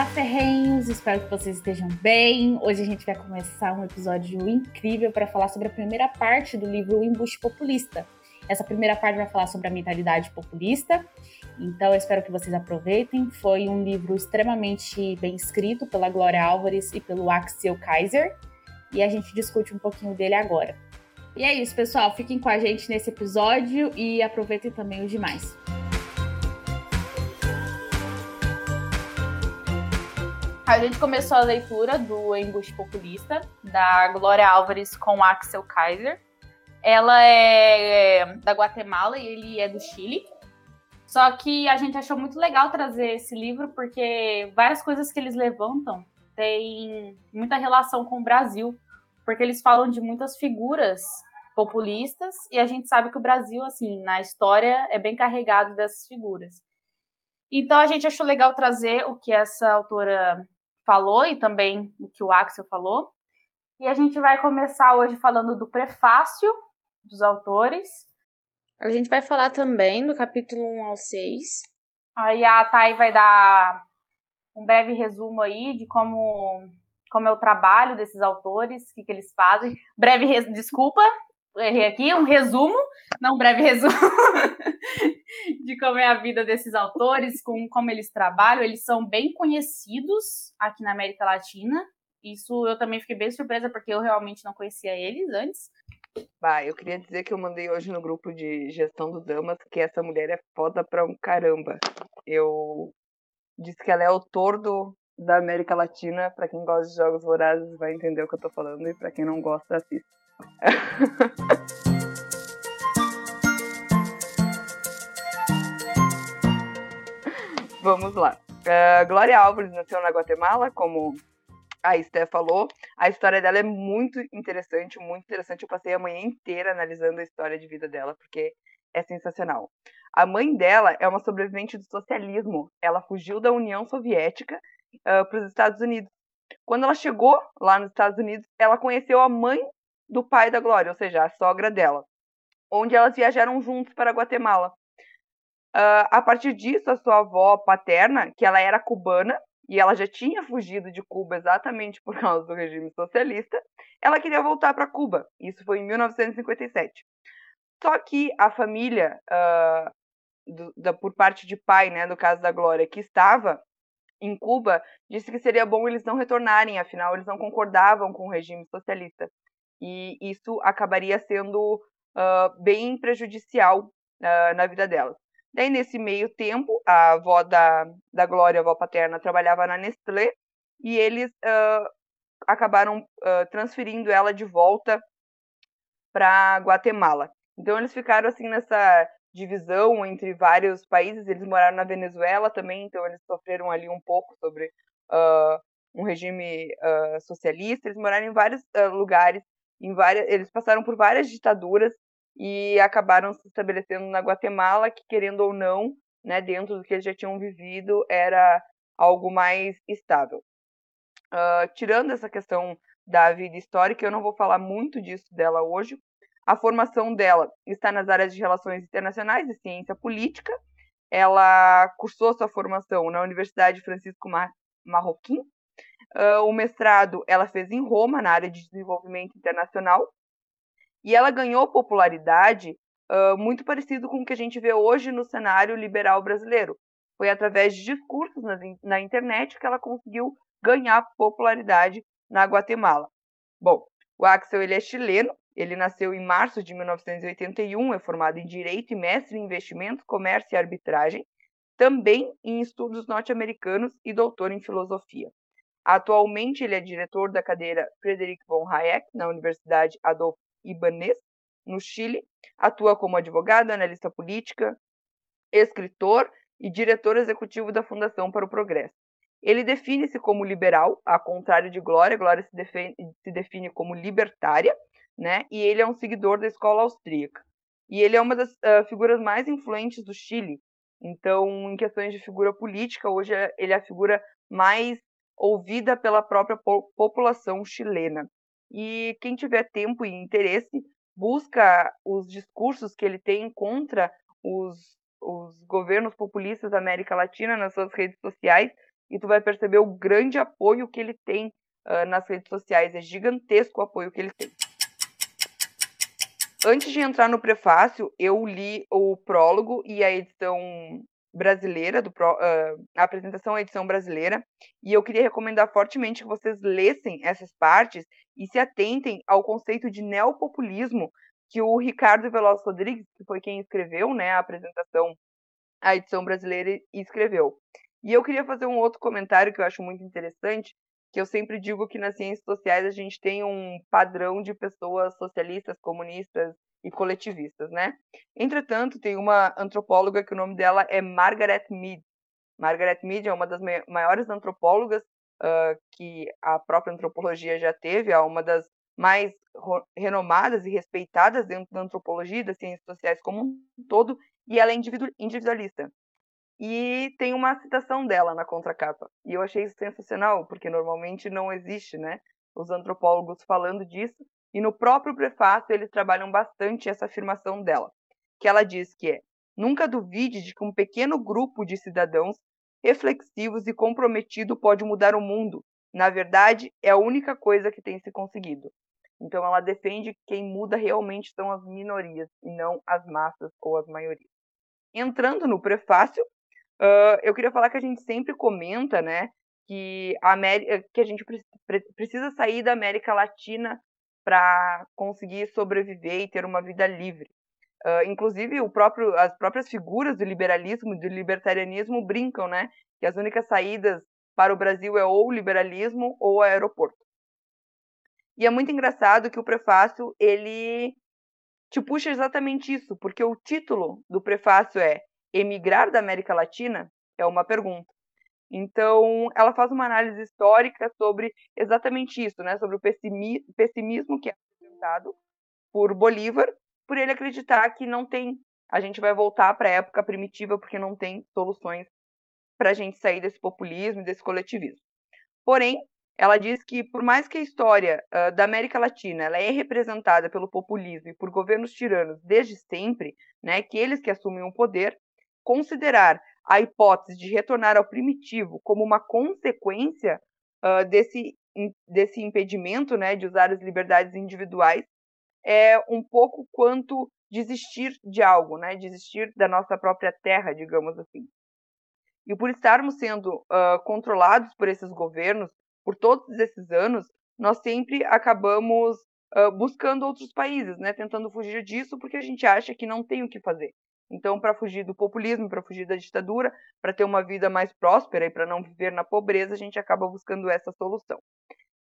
Olá, ferrenhos! Espero que vocês estejam bem. Hoje a gente vai começar um episódio incrível para falar sobre a primeira parte do livro O Embuste Populista. Essa primeira parte vai falar sobre a mentalidade populista, então eu espero que vocês aproveitem. Foi um livro extremamente bem escrito pela Glória Álvares e pelo Axel Kaiser, e a gente discute um pouquinho dele agora. E é isso, pessoal. Fiquem com a gente nesse episódio e aproveitem também os demais. A gente começou a leitura do Embuste Populista, da Glória Álvares com Axel Kaiser. Ela é da Guatemala e ele é do Chile. Só que a gente achou muito legal trazer esse livro porque várias coisas que eles levantam têm muita relação com o Brasil, porque eles falam de muitas figuras populistas e a gente sabe que o Brasil, assim, na história é bem carregado dessas figuras. Então a gente achou legal trazer o que essa autora falou e também o que o Axel falou. E a gente vai começar hoje falando do prefácio dos autores. A gente vai falar também do capítulo 1 ao 6. Aí a Thay vai dar um breve resumo aí de como, como é o trabalho desses autores, o que, que eles fazem. Breve, desculpa, errei aqui, um resumo, não um breve resumo, de como é a vida desses autores, com como eles trabalham. Eles são bem conhecidos aqui na América Latina. Isso eu também fiquei bem surpresa, porque eu realmente não conhecia eles antes. Bah, eu queria dizer que eu mandei hoje no grupo de gestão do Damas que essa mulher é foda pra um caramba. Eu disse que ela é autor da América Latina. Para quem gosta de jogos vorazes vai entender o que eu tô falando, e para quem não gosta, assista. Vamos lá. Uh, Glória Álvares nasceu na Guatemala, como a Esté falou. A história dela é muito interessante, muito interessante. Eu passei a manhã inteira analisando a história de vida dela, porque é sensacional. A mãe dela é uma sobrevivente do socialismo. Ela fugiu da União Soviética uh, para os Estados Unidos. Quando ela chegou lá nos Estados Unidos, ela conheceu a mãe do pai da Glória, ou seja, a sogra dela, onde elas viajaram juntos para Guatemala. Uh, a partir disso, a sua avó paterna, que ela era cubana, e ela já tinha fugido de Cuba exatamente por causa do regime socialista, ela queria voltar para Cuba. Isso foi em 1957. Só que a família, uh, do, da, por parte de pai, né, no caso da Glória, que estava em Cuba, disse que seria bom eles não retornarem, afinal eles não concordavam com o regime socialista e isso acabaria sendo uh, bem prejudicial uh, na vida dela. Daí, nesse meio tempo, a avó da, da Glória, a avó paterna, trabalhava na Nestlé e eles uh, acabaram transferindo ela de volta para Guatemala. Então, eles ficaram assim nessa divisão entre vários países. Eles moraram na Venezuela também, então eles sofreram ali um pouco sobre uh, um regime uh, socialista. Eles moraram em vários uh, lugares em várias, eles passaram por várias ditaduras e acabaram se estabelecendo na Guatemala, que querendo ou não, né, dentro do que eles já tinham vivido, era algo mais estável. Uh, tirando essa questão da vida histórica, eu não vou falar muito disso dela hoje. A formação dela está nas áreas de relações internacionais e ciência política. Ela cursou sua formação na Universidade Francisco Mar Marroquim, Uh, o mestrado ela fez em Roma, na área de desenvolvimento internacional, e ela ganhou popularidade uh, muito parecido com o que a gente vê hoje no cenário liberal brasileiro. Foi através de discursos na, na internet que ela conseguiu ganhar popularidade na Guatemala. Bom, o Axel ele é chileno, ele nasceu em março de 1981, é formado em Direito e mestre em Investimentos, Comércio e Arbitragem, também em Estudos Norte-Americanos e doutor em Filosofia. Atualmente, ele é diretor da cadeira Frederic von Hayek na Universidade Adolfo Ibanez, no Chile. Atua como advogado, analista política, escritor e diretor executivo da Fundação para o Progresso. Ele define-se como liberal, ao contrário de Glória. Glória se define, se define como libertária, né? E ele é um seguidor da escola austríaca. E ele é uma das uh, figuras mais influentes do Chile. Então, em questões de figura política, hoje é, ele é a figura mais ouvida pela própria po população chilena. E quem tiver tempo e interesse, busca os discursos que ele tem contra os, os governos populistas da América Latina nas suas redes sociais e tu vai perceber o grande apoio que ele tem uh, nas redes sociais. É gigantesco o apoio que ele tem. Antes de entrar no prefácio, eu li o prólogo e a edição brasileira, do, uh, a apresentação à edição brasileira, e eu queria recomendar fortemente que vocês lessem essas partes e se atentem ao conceito de neopopulismo que o Ricardo Veloz Rodrigues, que foi quem escreveu né, a apresentação à edição brasileira, escreveu. E eu queria fazer um outro comentário que eu acho muito interessante, que eu sempre digo que nas ciências sociais a gente tem um padrão de pessoas socialistas, comunistas e coletivistas, né? Entretanto, tem uma antropóloga que o nome dela é Margaret Mead. Margaret Mead é uma das maiores antropólogas uh, que a própria antropologia já teve, é uma das mais renomadas e respeitadas dentro da antropologia e das ciências sociais como um todo, e ela é individualista. E tem uma citação dela na contracapa. E eu achei isso sensacional, porque normalmente não existe, né? Os antropólogos falando disso, e no próprio prefácio eles trabalham bastante essa afirmação dela, que ela diz que é: nunca duvide de que um pequeno grupo de cidadãos reflexivos e comprometido pode mudar o mundo. Na verdade, é a única coisa que tem se conseguido. Então ela defende que quem muda realmente são as minorias e não as massas ou as maiorias. Entrando no prefácio, uh, eu queria falar que a gente sempre comenta, né, que a, América, que a gente precisa sair da América Latina para conseguir sobreviver e ter uma vida livre. Uh, inclusive, próprio, as próprias figuras do liberalismo do libertarianismo brincam, né? Que as únicas saídas para o Brasil é ou o liberalismo ou o aeroporto. E é muito engraçado que o prefácio ele te puxa exatamente isso, porque o título do prefácio é Emigrar da América Latina é uma pergunta. Então, ela faz uma análise histórica sobre exatamente isso, né? sobre o pessimismo que é apresentado por Bolívar, por ele acreditar que não tem, a gente vai voltar para a época primitiva porque não tem soluções para a gente sair desse populismo, desse coletivismo. Porém, ela diz que por mais que a história uh, da América Latina ela é representada pelo populismo e por governos tiranos desde sempre, né, que eles que assumem o poder, considerar a hipótese de retornar ao primitivo como uma consequência uh, desse, desse impedimento né, de usar as liberdades individuais é um pouco quanto desistir de algo, né, desistir da nossa própria terra, digamos assim. E por estarmos sendo uh, controlados por esses governos por todos esses anos, nós sempre acabamos uh, buscando outros países, né, tentando fugir disso porque a gente acha que não tem o que fazer. Então, para fugir do populismo, para fugir da ditadura, para ter uma vida mais próspera e para não viver na pobreza, a gente acaba buscando essa solução.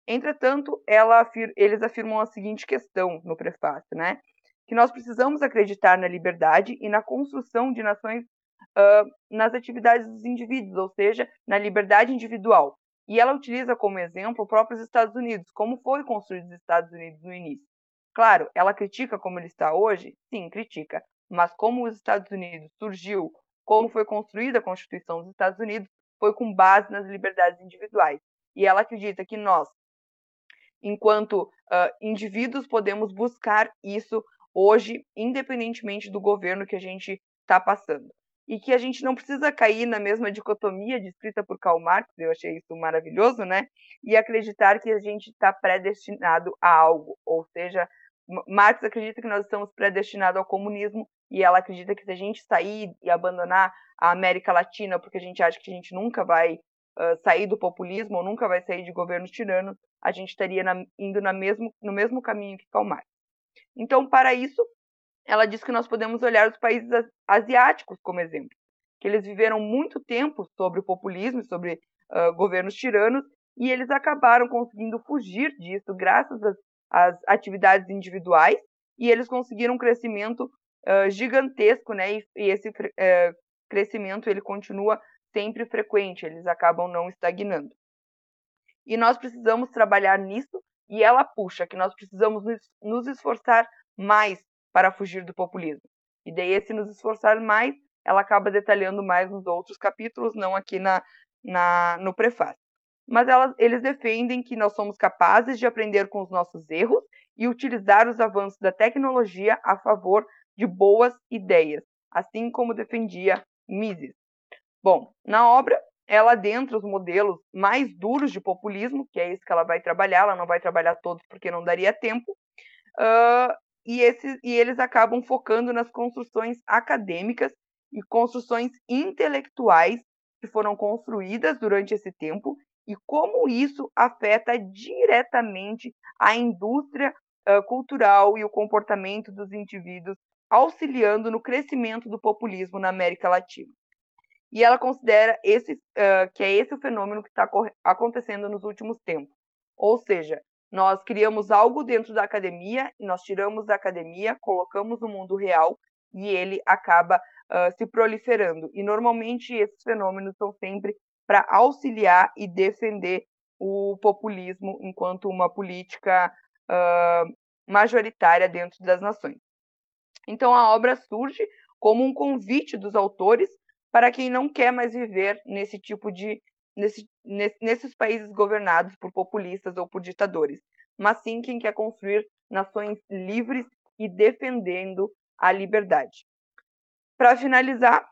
Entretanto, afir eles afirmam a seguinte questão no prefácio, né? Que nós precisamos acreditar na liberdade e na construção de nações uh, nas atividades dos indivíduos, ou seja, na liberdade individual. E ela utiliza como exemplo os próprios Estados Unidos, como foi construído os Estados Unidos no início. Claro, ela critica como ele está hoje? Sim, critica mas como os Estados Unidos surgiu, como foi construída a Constituição dos Estados Unidos, foi com base nas liberdades individuais. E ela acredita que nós, enquanto uh, indivíduos, podemos buscar isso hoje, independentemente do governo que a gente está passando. E que a gente não precisa cair na mesma dicotomia descrita por Karl Marx, eu achei isso maravilhoso, né? E acreditar que a gente está predestinado a algo, ou seja, Marx acredita que nós estamos predestinados ao comunismo e ela acredita que se a gente sair e abandonar a América Latina porque a gente acha que a gente nunca vai uh, sair do populismo ou nunca vai sair de governos tiranos, a gente estaria na, indo na mesmo, no mesmo caminho que Karl Marx. Então, para isso, ela diz que nós podemos olhar os países asiáticos como exemplo, que eles viveram muito tempo sobre o populismo, sobre uh, governos tiranos, e eles acabaram conseguindo fugir disso graças às, às atividades individuais, e eles conseguiram um crescimento uh, gigantesco, né? E, e esse uh, crescimento ele continua sempre frequente, eles acabam não estagnando. E nós precisamos trabalhar nisso, e ela puxa que nós precisamos nos esforçar mais para fugir do populismo. E daí, esse nos esforçar mais, ela acaba detalhando mais nos outros capítulos, não aqui na, na, no prefácio. Mas elas, eles defendem que nós somos capazes de aprender com os nossos erros e utilizar os avanços da tecnologia a favor de boas ideias, assim como defendia Mises. Bom, na obra, ela adentra os modelos mais duros de populismo, que é isso que ela vai trabalhar, ela não vai trabalhar todos porque não daria tempo, uh, e, esses, e eles acabam focando nas construções acadêmicas e construções intelectuais que foram construídas durante esse tempo e como isso afeta diretamente a indústria uh, cultural e o comportamento dos indivíduos, auxiliando no crescimento do populismo na América Latina. E ela considera esse, uh, que é esse o fenômeno que está acontecendo nos últimos tempos. Ou seja, nós criamos algo dentro da academia, nós tiramos da academia, colocamos no mundo real e ele acaba uh, se proliferando. E normalmente esses fenômenos são sempre para auxiliar e defender o populismo enquanto uma política uh, majoritária dentro das nações. Então a obra surge como um convite dos autores para quem não quer mais viver nesse tipo de nesse, nesses países governados por populistas ou por ditadores, mas sim quem quer construir nações livres e defendendo a liberdade. Para finalizar,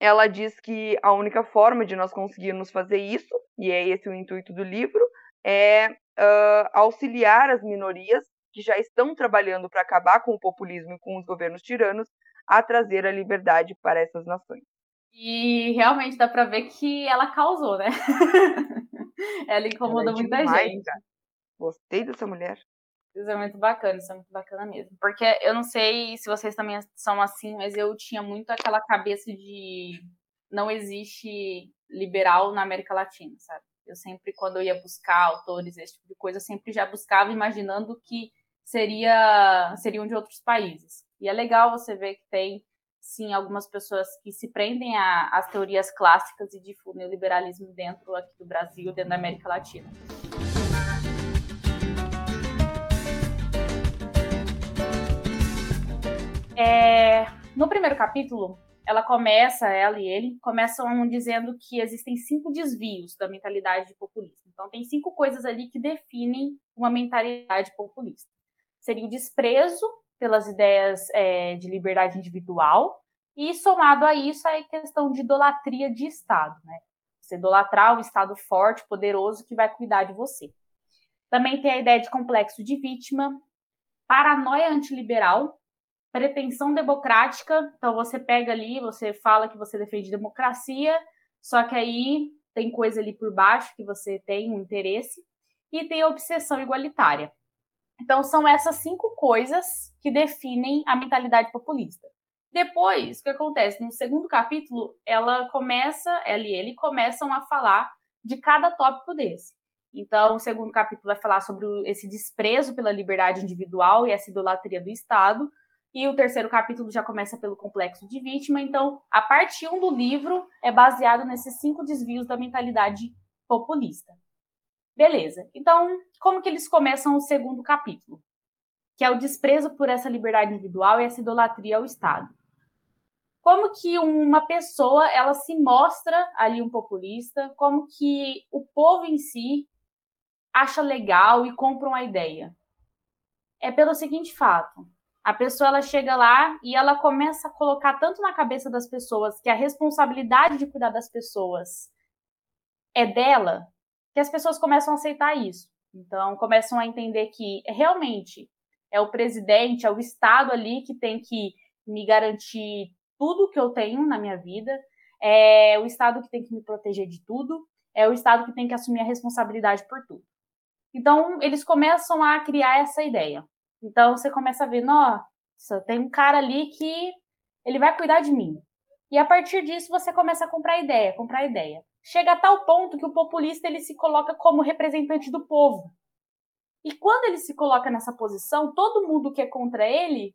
ela diz que a única forma de nós conseguirmos fazer isso, e é esse o intuito do livro, é uh, auxiliar as minorias que já estão trabalhando para acabar com o populismo e com os governos tiranos a trazer a liberdade para essas nações. E realmente dá para ver que ela causou, né? ela incomodou ela é muita gente. Cara. Gostei dessa mulher. Isso é muito bacana, isso é muito bacana mesmo. Porque eu não sei se vocês também são assim, mas eu tinha muito aquela cabeça de não existe liberal na América Latina, sabe? Eu sempre, quando eu ia buscar autores, esse tipo de coisa, eu sempre já buscava imaginando que seria seriam de outros países. E é legal você ver que tem, sim, algumas pessoas que se prendem às teorias clássicas e difundem o liberalismo dentro aqui do Brasil, dentro da América Latina. É, no primeiro capítulo, ela começa, ela e ele, começam dizendo que existem cinco desvios da mentalidade populista. Então, tem cinco coisas ali que definem uma mentalidade populista. Seria o desprezo pelas ideias é, de liberdade individual e, somado a isso, a questão de idolatria de Estado. Né? Você idolatrar o Estado forte, poderoso, que vai cuidar de você. Também tem a ideia de complexo de vítima, paranoia antiliberal, pretensão democrática. Então você pega ali, você fala que você defende democracia, só que aí tem coisa ali por baixo que você tem um interesse e tem a obsessão igualitária. Então são essas cinco coisas que definem a mentalidade populista. Depois, o que acontece? No segundo capítulo, ela começa, ela e ele começam a falar de cada tópico desse. Então, o segundo capítulo vai falar sobre esse desprezo pela liberdade individual e essa idolatria do Estado. E o terceiro capítulo já começa pelo complexo de vítima. Então, a parte 1 do livro é baseado nesses cinco desvios da mentalidade populista. Beleza. Então, como que eles começam o segundo capítulo? Que é o desprezo por essa liberdade individual e essa idolatria ao Estado. Como que uma pessoa ela se mostra ali um populista, como que o povo em si acha legal e compra uma ideia? É pelo seguinte fato: a pessoa ela chega lá e ela começa a colocar tanto na cabeça das pessoas que a responsabilidade de cuidar das pessoas é dela, que as pessoas começam a aceitar isso. Então, começam a entender que realmente é o presidente, é o Estado ali que tem que me garantir tudo que eu tenho na minha vida, é o Estado que tem que me proteger de tudo, é o Estado que tem que assumir a responsabilidade por tudo. Então, eles começam a criar essa ideia. Então você começa a ver, nossa, tem um cara ali que ele vai cuidar de mim. E a partir disso você começa a comprar ideia, comprar ideia. Chega a tal ponto que o populista ele se coloca como representante do povo. E quando ele se coloca nessa posição, todo mundo que é contra ele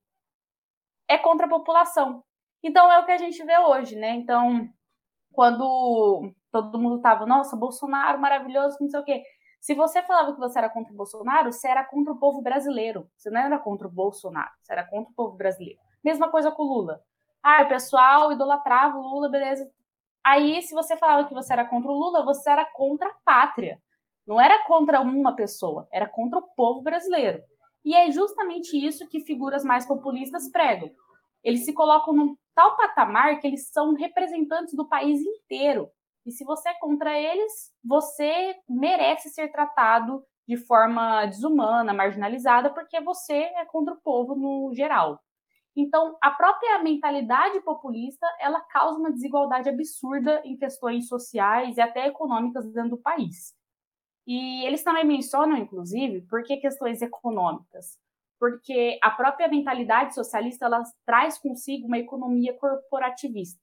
é contra a população. Então é o que a gente vê hoje, né? Então, quando todo mundo tava, nossa, Bolsonaro maravilhoso, não sei o quê. Se você falava que você era contra o Bolsonaro, você era contra o povo brasileiro. Você não era contra o Bolsonaro, você era contra o povo brasileiro. Mesma coisa com o Lula. Ah, o pessoal idolatrava o Lula, beleza. Aí, se você falava que você era contra o Lula, você era contra a pátria. Não era contra uma pessoa, era contra o povo brasileiro. E é justamente isso que figuras mais populistas pregam. Eles se colocam num tal patamar que eles são representantes do país inteiro. E se você é contra eles, você merece ser tratado de forma desumana, marginalizada, porque você é contra o povo no geral. Então, a própria mentalidade populista, ela causa uma desigualdade absurda em questões sociais e até econômicas dentro do país. E eles também mencionam, inclusive, por que questões econômicas? Porque a própria mentalidade socialista, ela traz consigo uma economia corporativista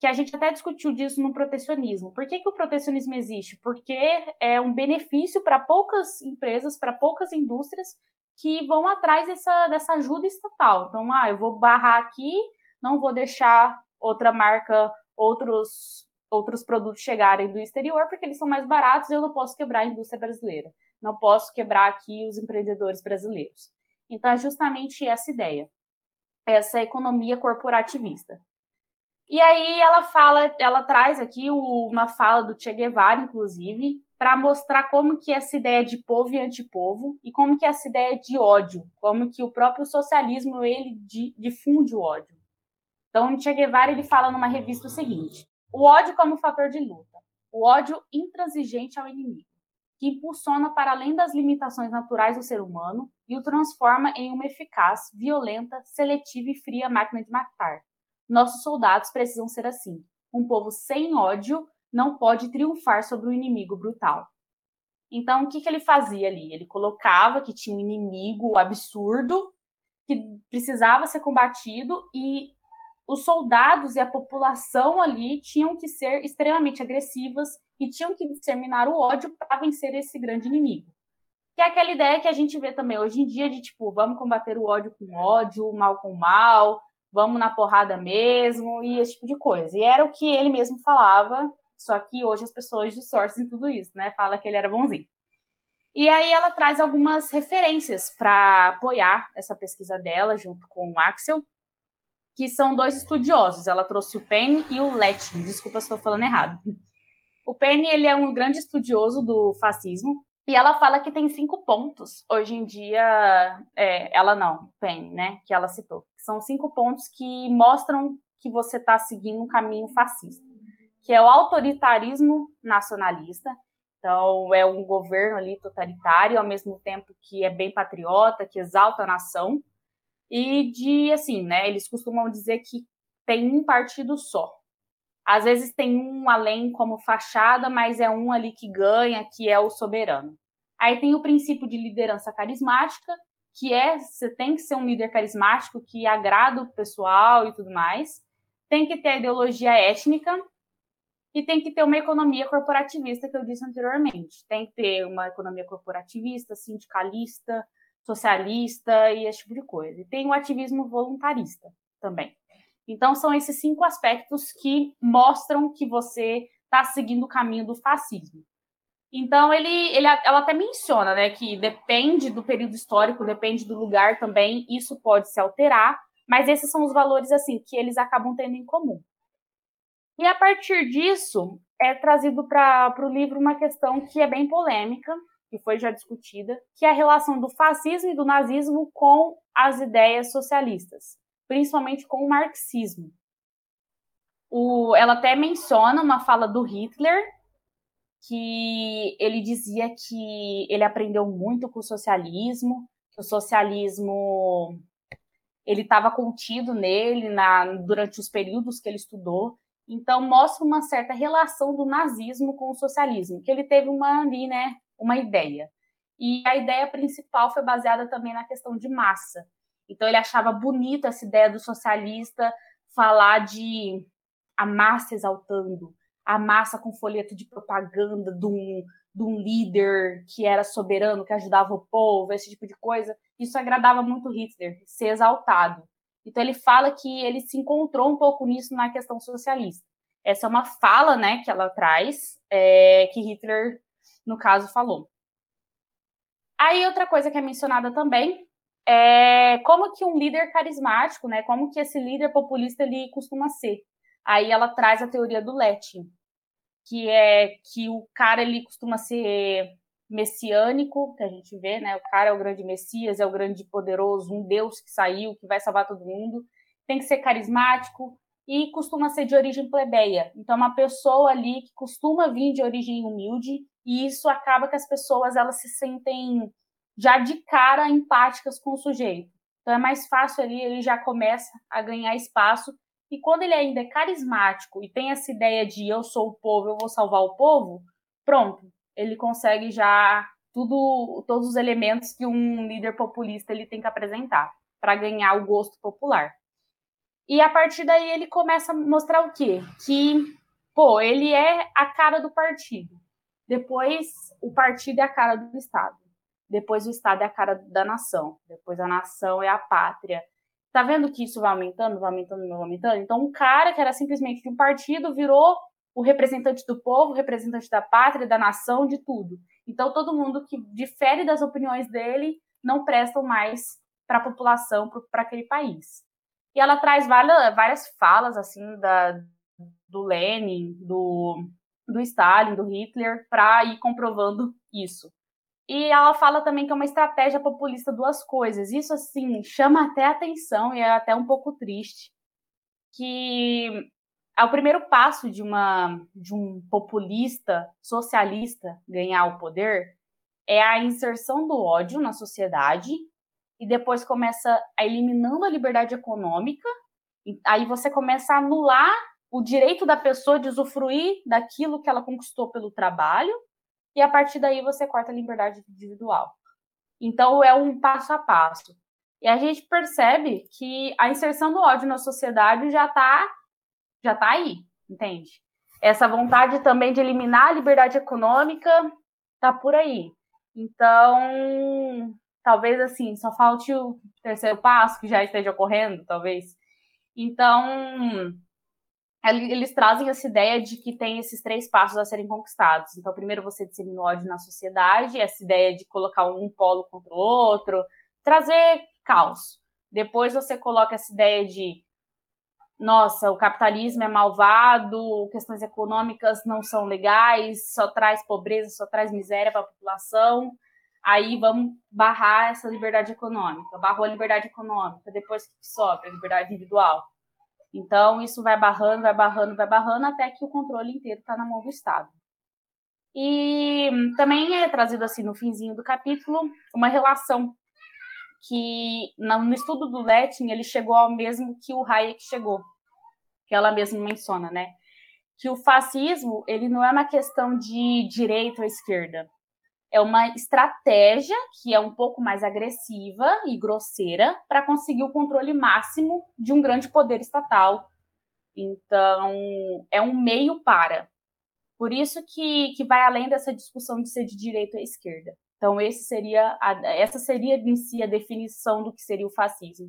que a gente até discutiu disso no protecionismo. Por que, que o protecionismo existe? Porque é um benefício para poucas empresas, para poucas indústrias que vão atrás dessa, dessa ajuda estatal. Então, ah, eu vou barrar aqui, não vou deixar outra marca, outros, outros produtos chegarem do exterior, porque eles são mais baratos e eu não posso quebrar a indústria brasileira. Não posso quebrar aqui os empreendedores brasileiros. Então, é justamente essa ideia, essa economia corporativista. E aí ela fala, ela traz aqui uma fala do Che Guevara, inclusive, para mostrar como que essa ideia de povo e antipovo e como que essa ideia de ódio, como que o próprio socialismo ele difunde o ódio. Então, Che Guevara ele fala numa revista o seguinte: o ódio como fator de luta, o ódio intransigente ao inimigo, que impulsiona para além das limitações naturais do ser humano e o transforma em uma eficaz, violenta, seletiva e fria máquina de matar, nossos soldados precisam ser assim. Um povo sem ódio não pode triunfar sobre um inimigo brutal. Então, o que, que ele fazia ali? Ele colocava que tinha um inimigo absurdo que precisava ser combatido e os soldados e a população ali tinham que ser extremamente agressivas e tinham que exterminar o ódio para vencer esse grande inimigo. Que é aquela ideia que a gente vê também hoje em dia de tipo, vamos combater o ódio com ódio, o mal com mal, vamos na porrada mesmo e esse tipo de coisa. E era o que ele mesmo falava, só que hoje as pessoas distorcem tudo isso, né? Fala que ele era bonzinho. E aí ela traz algumas referências para apoiar essa pesquisa dela, junto com o Axel, que são dois estudiosos. Ela trouxe o Penn e o Letting. Desculpa se estou falando errado. O Penn ele é um grande estudioso do fascismo e ela fala que tem cinco pontos. Hoje em dia, é, ela não, Penn, né? Que ela citou. São cinco pontos que mostram que você está seguindo um caminho fascista, que é o autoritarismo nacionalista. Então, é um governo ali totalitário, ao mesmo tempo que é bem patriota, que exalta a nação. E de, assim, né, eles costumam dizer que tem um partido só. Às vezes tem um além como fachada, mas é um ali que ganha, que é o soberano. Aí tem o princípio de liderança carismática, que é você tem que ser um líder carismático que agrada o pessoal e tudo mais. Tem que ter ideologia étnica e tem que ter uma economia corporativista que eu disse anteriormente. Tem que ter uma economia corporativista, sindicalista, socialista e esse tipo de coisa. E tem o ativismo voluntarista também. Então são esses cinco aspectos que mostram que você está seguindo o caminho do fascismo. Então, ele, ele, ela até menciona né, que depende do período histórico, depende do lugar também, isso pode se alterar, mas esses são os valores assim que eles acabam tendo em comum. E a partir disso, é trazido para o livro uma questão que é bem polêmica, que foi já discutida, que é a relação do fascismo e do nazismo com as ideias socialistas, principalmente com o marxismo. O, ela até menciona uma fala do Hitler, que ele dizia que ele aprendeu muito com o socialismo, que o socialismo ele estava contido nele na, durante os períodos que ele estudou. Então mostra uma certa relação do nazismo com o socialismo, que ele teve uma ali, né, uma ideia. E a ideia principal foi baseada também na questão de massa. Então ele achava bonita essa ideia do socialista falar de a massa exaltando, a massa com folheto de propaganda de um, de um líder que era soberano, que ajudava o povo, esse tipo de coisa. Isso agradava muito Hitler, ser exaltado. Então ele fala que ele se encontrou um pouco nisso na questão socialista. Essa é uma fala, né, que ela traz, é, que Hitler, no caso, falou. Aí outra coisa que é mencionada também é como que um líder carismático, né, como que esse líder populista ele costuma ser. Aí ela traz a teoria do Letting, que é que o cara ele costuma ser messiânico, que a gente vê, né? O cara é o grande Messias, é o grande poderoso, um Deus que saiu, que vai salvar todo mundo. Tem que ser carismático e costuma ser de origem plebeia. Então, é uma pessoa ali que costuma vir de origem humilde e isso acaba que as pessoas elas se sentem já de cara empáticas com o sujeito. Então, é mais fácil ali, ele já começa a ganhar espaço e quando ele ainda é carismático e tem essa ideia de eu sou o povo, eu vou salvar o povo, pronto, ele consegue já tudo, todos os elementos que um líder populista ele tem que apresentar para ganhar o gosto popular. E a partir daí ele começa a mostrar o quê? Que, pô, ele é a cara do partido. Depois o partido é a cara do Estado. Depois o Estado é a cara da nação. Depois a nação é a pátria. Tá vendo que isso vai aumentando, vai aumentando, vai aumentando? Então, um cara que era simplesmente de um partido virou o representante do povo, representante da pátria, da nação, de tudo. Então, todo mundo que difere das opiniões dele não prestam mais para a população, para aquele país. E ela traz várias, várias falas assim da, do Lenin, do, do Stalin, do Hitler, para ir comprovando isso. E ela fala também que é uma estratégia populista duas coisas. Isso, assim, chama até atenção e é até um pouco triste. Que é o primeiro passo de, uma, de um populista socialista ganhar o poder é a inserção do ódio na sociedade e depois começa a eliminando a liberdade econômica. aí você começa a anular o direito da pessoa de usufruir daquilo que ela conquistou pelo trabalho e a partir daí você corta a liberdade individual. Então é um passo a passo. E a gente percebe que a inserção do ódio na sociedade já está já tá aí, entende? Essa vontade também de eliminar a liberdade econômica tá por aí. Então, talvez assim, só falte o terceiro passo que já esteja ocorrendo, talvez. Então, eles trazem essa ideia de que tem esses três passos a serem conquistados. Então, primeiro você dissemina o ódio na sociedade, essa ideia de colocar um polo contra o outro, trazer caos. Depois você coloca essa ideia de nossa, o capitalismo é malvado, questões econômicas não são legais, só traz pobreza, só traz miséria para a população. Aí vamos barrar essa liberdade econômica. Barrou a liberdade econômica, depois que sobra? A liberdade individual. Então, isso vai barrando, vai barrando, vai barrando, até que o controle inteiro está na mão do Estado. E também é trazido assim no finzinho do capítulo uma relação que no estudo do Letting ele chegou ao mesmo que o Hayek chegou, que ela mesma menciona, né? Que o fascismo ele não é uma questão de direita ou esquerda, é uma estratégia que é um pouco mais agressiva e grosseira para conseguir o controle máximo de um grande poder estatal. Então, é um meio para. Por isso que, que vai além dessa discussão de ser de direita ou esquerda. Então, esse seria a, essa seria em si a definição do que seria o fascismo.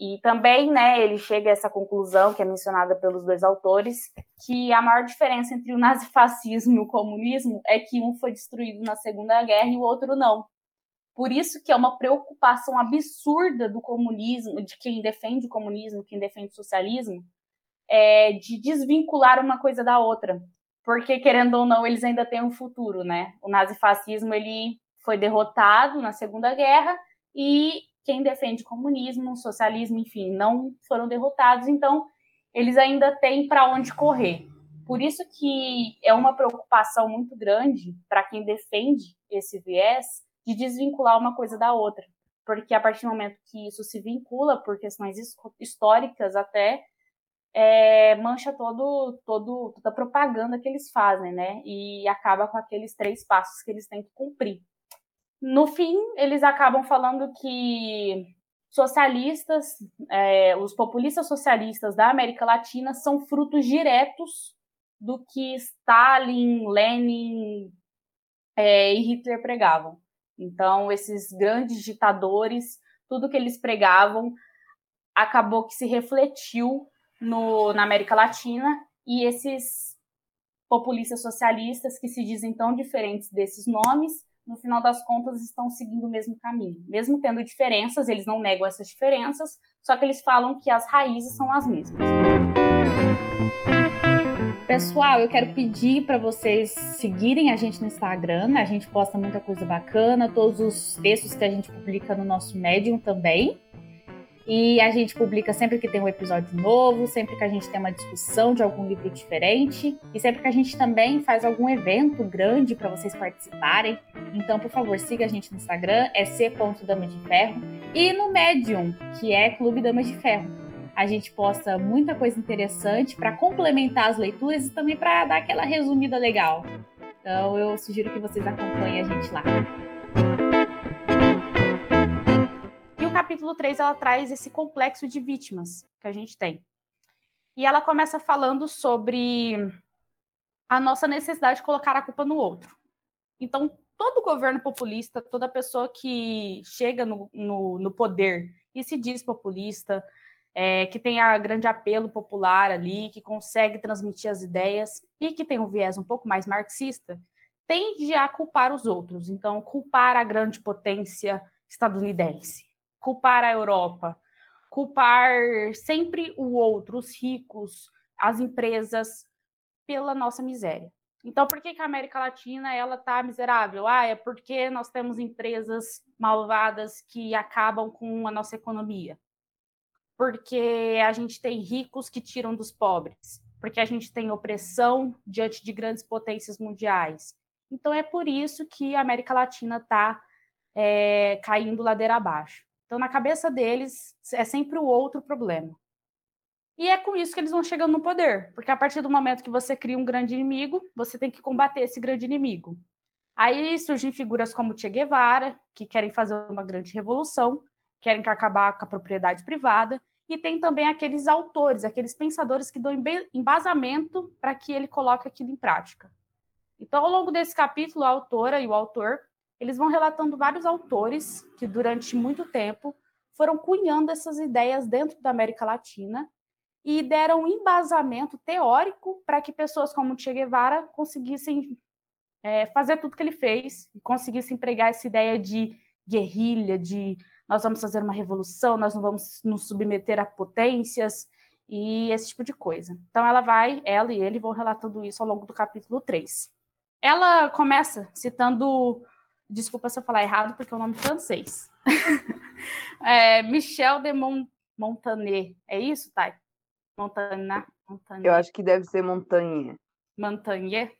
E também, né, ele chega a essa conclusão, que é mencionada pelos dois autores, que a maior diferença entre o nazifascismo e o comunismo é que um foi destruído na Segunda Guerra e o outro não. Por isso que é uma preocupação absurda do comunismo, de quem defende o comunismo, quem defende o socialismo, é de desvincular uma coisa da outra. Porque, querendo ou não, eles ainda têm um futuro, né? O nazifascismo, ele foi derrotado na Segunda Guerra e quem defende comunismo, socialismo, enfim, não foram derrotados, então eles ainda têm para onde correr. Por isso que é uma preocupação muito grande para quem defende esse viés de desvincular uma coisa da outra, porque a partir do momento que isso se vincula por questões históricas até é, mancha todo, todo toda a propaganda que eles fazem, né? E acaba com aqueles três passos que eles têm que cumprir. No fim, eles acabam falando que socialistas, é, os populistas socialistas da América Latina são frutos diretos do que Stalin, Lenin é, e Hitler pregavam. Então, esses grandes ditadores, tudo que eles pregavam acabou que se refletiu no, na América Latina e esses populistas socialistas que se dizem tão diferentes desses nomes no final das contas, estão seguindo o mesmo caminho. Mesmo tendo diferenças, eles não negam essas diferenças, só que eles falam que as raízes são as mesmas. Pessoal, eu quero pedir para vocês seguirem a gente no Instagram. A gente posta muita coisa bacana, todos os textos que a gente publica no nosso Medium também. E a gente publica sempre que tem um episódio novo, sempre que a gente tem uma discussão de algum livro diferente e sempre que a gente também faz algum evento grande para vocês participarem. Então, por favor, siga a gente no Instagram, é c.dama de ferro, e no Medium, que é Clube Damas de Ferro. A gente posta muita coisa interessante para complementar as leituras e também para dar aquela resumida legal. Então, eu sugiro que vocês acompanhem a gente lá. Capítulo 3 ela traz esse complexo de vítimas que a gente tem. E ela começa falando sobre a nossa necessidade de colocar a culpa no outro. Então, todo governo populista, toda pessoa que chega no, no, no poder e se diz populista, é, que tem a grande apelo popular ali, que consegue transmitir as ideias e que tem um viés um pouco mais marxista, tende a culpar os outros. Então, culpar a grande potência estadunidense culpar a Europa, culpar sempre o outro, os ricos, as empresas, pela nossa miséria. Então, por que, que a América Latina ela está miserável? Ah, é porque nós temos empresas malvadas que acabam com a nossa economia. Porque a gente tem ricos que tiram dos pobres. Porque a gente tem opressão diante de grandes potências mundiais. Então, é por isso que a América Latina está é, caindo ladeira abaixo. Então, na cabeça deles, é sempre o outro problema. E é com isso que eles vão chegando no poder, porque a partir do momento que você cria um grande inimigo, você tem que combater esse grande inimigo. Aí surgem figuras como Che Guevara, que querem fazer uma grande revolução, querem acabar com a propriedade privada, e tem também aqueles autores, aqueles pensadores que dão embasamento para que ele coloque aquilo em prática. Então, ao longo desse capítulo, a autora e o autor eles vão relatando vários autores que, durante muito tempo, foram cunhando essas ideias dentro da América Latina e deram um embasamento teórico para que pessoas como Che Guevara conseguissem é, fazer tudo que ele fez e conseguissem empregar essa ideia de guerrilha, de nós vamos fazer uma revolução, nós não vamos nos submeter a potências e esse tipo de coisa. Então ela vai, ela e ele vão relatando isso ao longo do capítulo 3. Ela começa citando Desculpa se eu falar errado, porque é um nome francês. é, Michel de Mont Montané. É isso, Thay? Montana. Eu acho que deve ser Montanha. Montanha?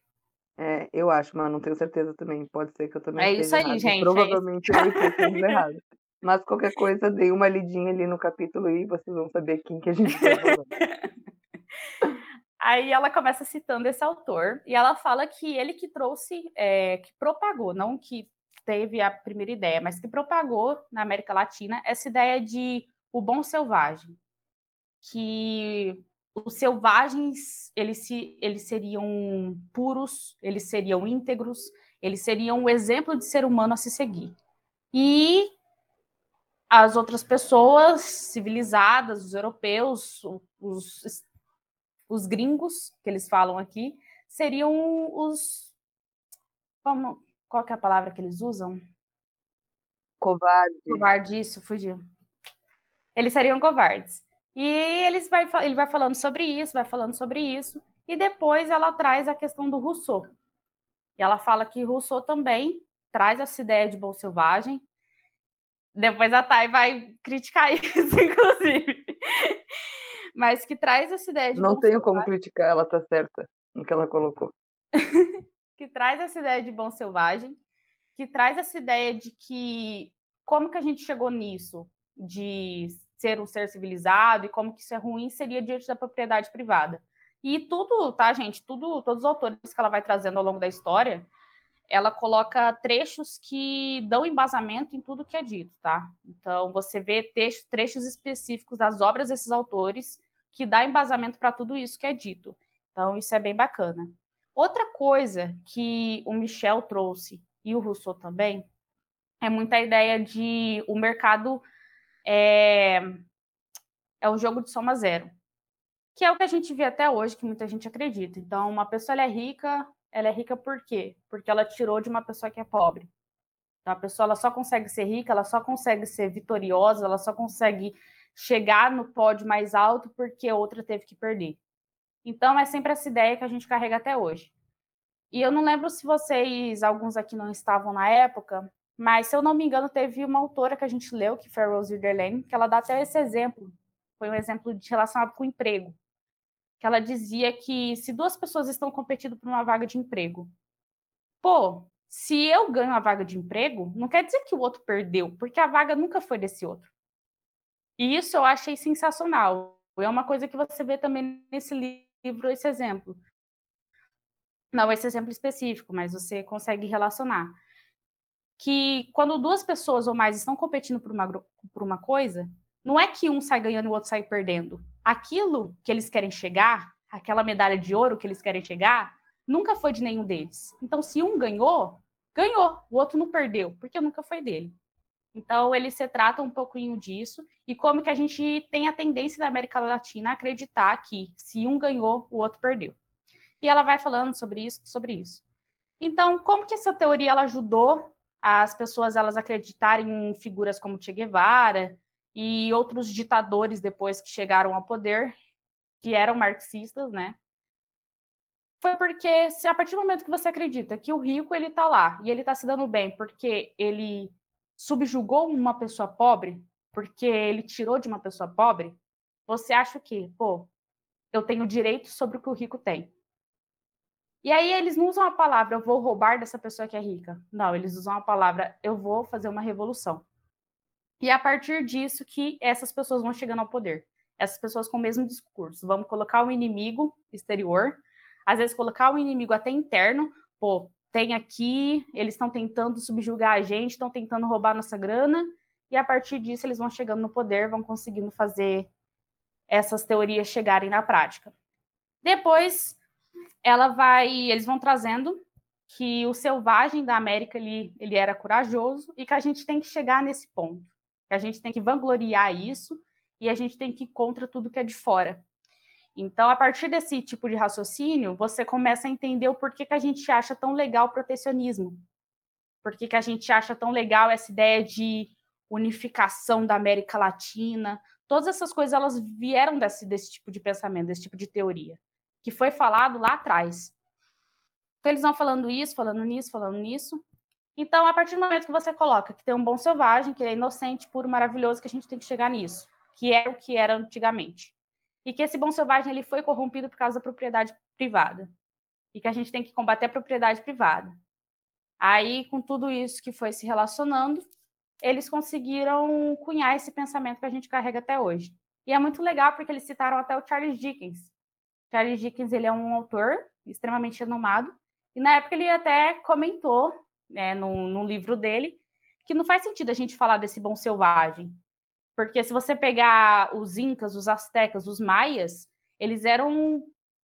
É, eu acho, mas não tenho certeza também. Pode ser que eu também É isso aí, errado. gente. Provavelmente é eu estou errado. Mas qualquer coisa, dei uma lidinha ali no capítulo e vocês vão saber quem que a gente está falando. Aí ela começa citando esse autor e ela fala que ele que trouxe, é, que propagou, não que teve a primeira ideia, mas que propagou na América Latina essa ideia de o bom selvagem, que os selvagens eles, se, eles seriam puros, eles seriam íntegros, eles seriam o exemplo de ser humano a se seguir. E as outras pessoas civilizadas, os europeus, os, os gringos, que eles falam aqui, seriam os. Como, qual que é a palavra que eles usam? Covarde. Covarde, isso, fugiu. Eles seriam covardes. E eles vai, ele vai falando sobre isso, vai falando sobre isso, e depois ela traz a questão do Rousseau. E ela fala que Rousseau também traz essa ideia de bom selvagem. Depois a Thay vai criticar isso, inclusive. Mas que traz essa ideia de Não tenho como criticar, ela tá certa no que ela colocou. que traz essa ideia de bom selvagem, que traz essa ideia de que como que a gente chegou nisso, de ser um ser civilizado e como que isso é ruim seria diante da propriedade privada. E tudo, tá, gente? Tudo, todos os autores que ela vai trazendo ao longo da história, ela coloca trechos que dão embasamento em tudo que é dito, tá? Então você vê trechos, trechos específicos das obras desses autores que dá embasamento para tudo isso que é dito. Então isso é bem bacana. Outra coisa que o Michel trouxe e o Rousseau também é muita ideia de o mercado é, é um jogo de soma zero, que é o que a gente vê até hoje, que muita gente acredita. Então, uma pessoa é rica, ela é rica por quê? Porque ela tirou de uma pessoa que é pobre. Então, a pessoa ela só consegue ser rica, ela só consegue ser vitoriosa, ela só consegue chegar no pódio mais alto porque outra teve que perder. Então, é sempre essa ideia que a gente carrega até hoje. E eu não lembro se vocês, alguns aqui não estavam na época, mas se eu não me engano, teve uma autora que a gente leu, que foi a Rose Ridderlane, que ela dá até esse exemplo. Foi um exemplo de relacionado com emprego. Que ela dizia que se duas pessoas estão competindo por uma vaga de emprego, pô, se eu ganho a vaga de emprego, não quer dizer que o outro perdeu, porque a vaga nunca foi desse outro. E isso eu achei sensacional. É uma coisa que você vê também nesse livro, esse exemplo. Não esse exemplo específico, mas você consegue relacionar. Que quando duas pessoas ou mais estão competindo por uma, por uma coisa, não é que um sai ganhando e o outro sai perdendo. Aquilo que eles querem chegar, aquela medalha de ouro que eles querem chegar, nunca foi de nenhum deles. Então, se um ganhou, ganhou, o outro não perdeu, porque nunca foi dele. Então, ele se trata um pouquinho disso e como que a gente tem a tendência da América Latina a acreditar que se um ganhou, o outro perdeu. E ela vai falando sobre isso, sobre isso. Então, como que essa teoria ela ajudou as pessoas elas acreditarem em figuras como Che Guevara e outros ditadores depois que chegaram ao poder, que eram marxistas, né? Foi porque se a partir do momento que você acredita que o rico ele tá lá e ele tá se dando bem porque ele subjugou uma pessoa pobre, porque ele tirou de uma pessoa pobre, você acha que, pô, eu tenho direito sobre o que o rico tem. E aí eles não usam a palavra eu vou roubar dessa pessoa que é rica. Não, eles usam a palavra eu vou fazer uma revolução. E é a partir disso que essas pessoas vão chegando ao poder. Essas pessoas com o mesmo discurso. Vamos colocar o inimigo exterior, às vezes colocar o inimigo até interno, pô, tem aqui, eles estão tentando subjugar a gente, estão tentando roubar nossa grana, e a partir disso eles vão chegando no poder, vão conseguindo fazer essas teorias chegarem na prática. Depois, ela vai, eles vão trazendo que o selvagem da América ele, ele era corajoso e que a gente tem que chegar nesse ponto, que a gente tem que vangloriar isso e a gente tem que ir contra tudo que é de fora. Então, a partir desse tipo de raciocínio, você começa a entender o porquê que a gente acha tão legal o protecionismo. Por que, a gente acha tão legal essa ideia de unificação da América Latina. Todas essas coisas elas vieram desse, desse tipo de pensamento, desse tipo de teoria, que foi falado lá atrás. Então, eles vão falando isso, falando nisso, falando nisso. Então, a partir do momento que você coloca que tem um bom selvagem, que é inocente, puro, maravilhoso, que a gente tem que chegar nisso, que é o que era antigamente e que esse bom selvagem ele foi corrompido por causa da propriedade privada e que a gente tem que combater a propriedade privada. Aí, com tudo isso que foi se relacionando, eles conseguiram cunhar esse pensamento que a gente carrega até hoje. E é muito legal porque eles citaram até o Charles Dickens. Charles Dickens ele é um autor extremamente renomado e na época ele até comentou, né, no, no livro dele, que não faz sentido a gente falar desse bom selvagem, porque se você pegar os incas, os astecas, os maias, eles eram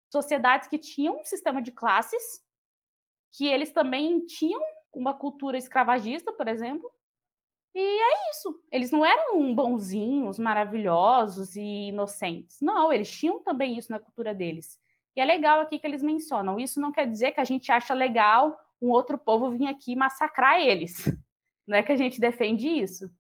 sociedades que tinham um sistema de classes, que eles também tinham uma cultura escravagista, por exemplo. E é isso. Eles não eram bonzinhos, maravilhosos e inocentes. Não, eles tinham também isso na cultura deles. E é legal aqui que eles mencionam. Isso não quer dizer que a gente acha legal um outro povo vir aqui massacrar eles. Não é que a gente defende isso.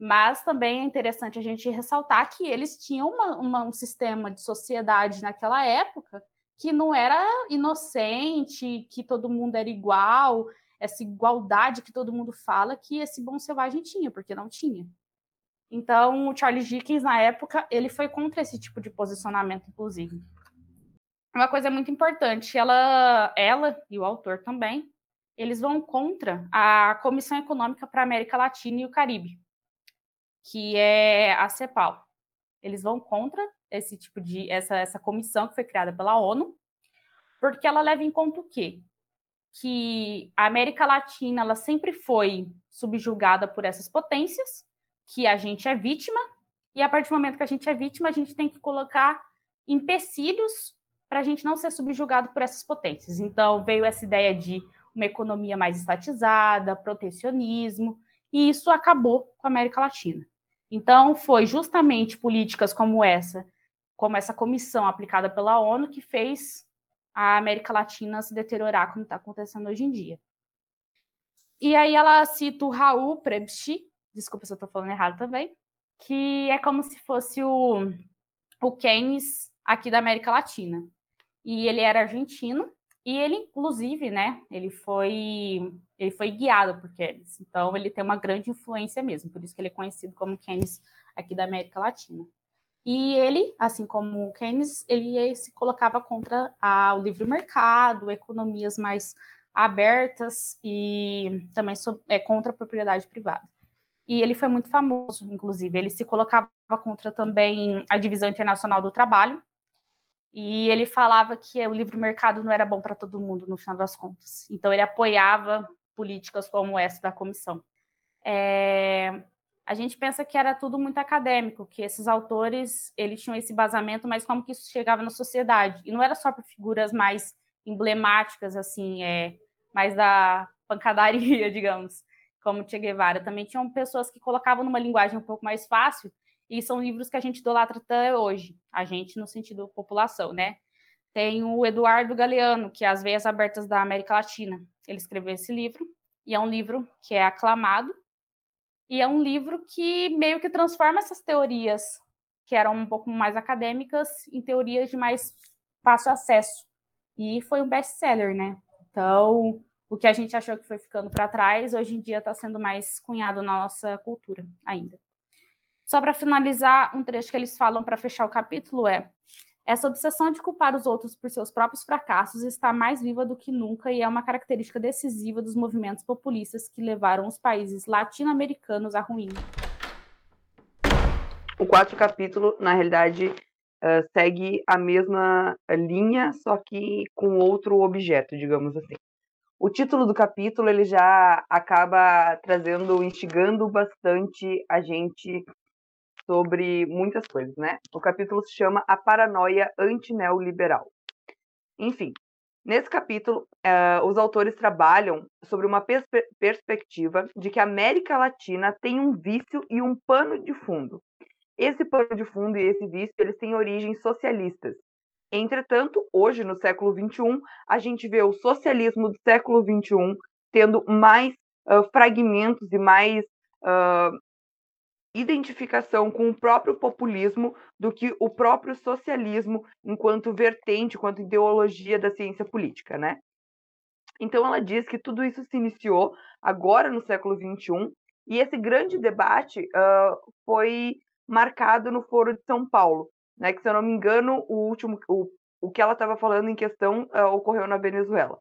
Mas também é interessante a gente ressaltar que eles tinham uma, uma, um sistema de sociedade naquela época que não era inocente, que todo mundo era igual, essa igualdade que todo mundo fala que esse bom selvagem tinha, porque não tinha. Então, o Charles Dickens, na época, ele foi contra esse tipo de posicionamento, inclusive. Uma coisa muito importante, ela, ela e o autor também, eles vão contra a Comissão Econômica para a América Latina e o Caribe, que é a CEPAL. Eles vão contra esse tipo de essa, essa comissão que foi criada pela ONU, porque ela leva em conta o quê? Que a América Latina ela sempre foi subjugada por essas potências, que a gente é vítima, e a partir do momento que a gente é vítima, a gente tem que colocar empecilhos para a gente não ser subjugado por essas potências. Então, veio essa ideia de uma economia mais estatizada, protecionismo, e isso acabou com a América Latina. Então, foi justamente políticas como essa, como essa comissão aplicada pela ONU, que fez a América Latina se deteriorar como está acontecendo hoje em dia. E aí ela cita o Raul Prebschi, desculpa se eu estou falando errado também, que é como se fosse o, o Keynes aqui da América Latina. E ele era argentino, e ele, inclusive, né, ele foi ele foi guiado por Keynes. Então, ele tem uma grande influência mesmo, por isso que ele é conhecido como Keynes aqui da América Latina. E ele, assim como Keynes, ele se colocava contra a, o livre mercado, economias mais abertas e também é, contra a propriedade privada. E ele foi muito famoso, inclusive. Ele se colocava contra também a divisão internacional do trabalho, e ele falava que o livre mercado não era bom para todo mundo, no final das contas. Então, ele apoiava políticas como essa da comissão. É, a gente pensa que era tudo muito acadêmico, que esses autores eles tinham esse basamento, mas como que isso chegava na sociedade? E não era só para figuras mais emblemáticas, assim, é, mais da pancadaria, digamos, como Che Guevara. Também tinham pessoas que colocavam numa linguagem um pouco mais fácil e são livros que a gente idolatra até hoje, a gente no sentido população, né? Tem o Eduardo Galeano, que é As Veias Abertas da América Latina. Ele escreveu esse livro, e é um livro que é aclamado, e é um livro que meio que transforma essas teorias, que eram um pouco mais acadêmicas, em teorias de mais fácil acesso. E foi um best-seller, né? Então, o que a gente achou que foi ficando para trás, hoje em dia está sendo mais cunhado na nossa cultura ainda. Só para finalizar, um trecho que eles falam para fechar o capítulo é: essa obsessão de culpar os outros por seus próprios fracassos está mais viva do que nunca e é uma característica decisiva dos movimentos populistas que levaram os países latino-americanos à ruína. O quarto capítulo, na realidade, uh, segue a mesma linha, só que com outro objeto, digamos assim. O título do capítulo ele já acaba trazendo, instigando bastante a gente sobre muitas coisas, né? O capítulo se chama A Paranoia Antineoliberal. Enfim, nesse capítulo, uh, os autores trabalham sobre uma pers perspectiva de que a América Latina tem um vício e um pano de fundo. Esse pano de fundo e esse vício, eles têm origens socialistas. Entretanto, hoje, no século XXI, a gente vê o socialismo do século XXI tendo mais uh, fragmentos e mais uh, identificação com o próprio populismo do que o próprio socialismo enquanto vertente, enquanto ideologia da ciência política, né? Então ela diz que tudo isso se iniciou agora no século XXI e esse grande debate uh, foi marcado no Foro de São Paulo, né? Que se eu não me engano o último, o, o que ela estava falando em questão uh, ocorreu na Venezuela.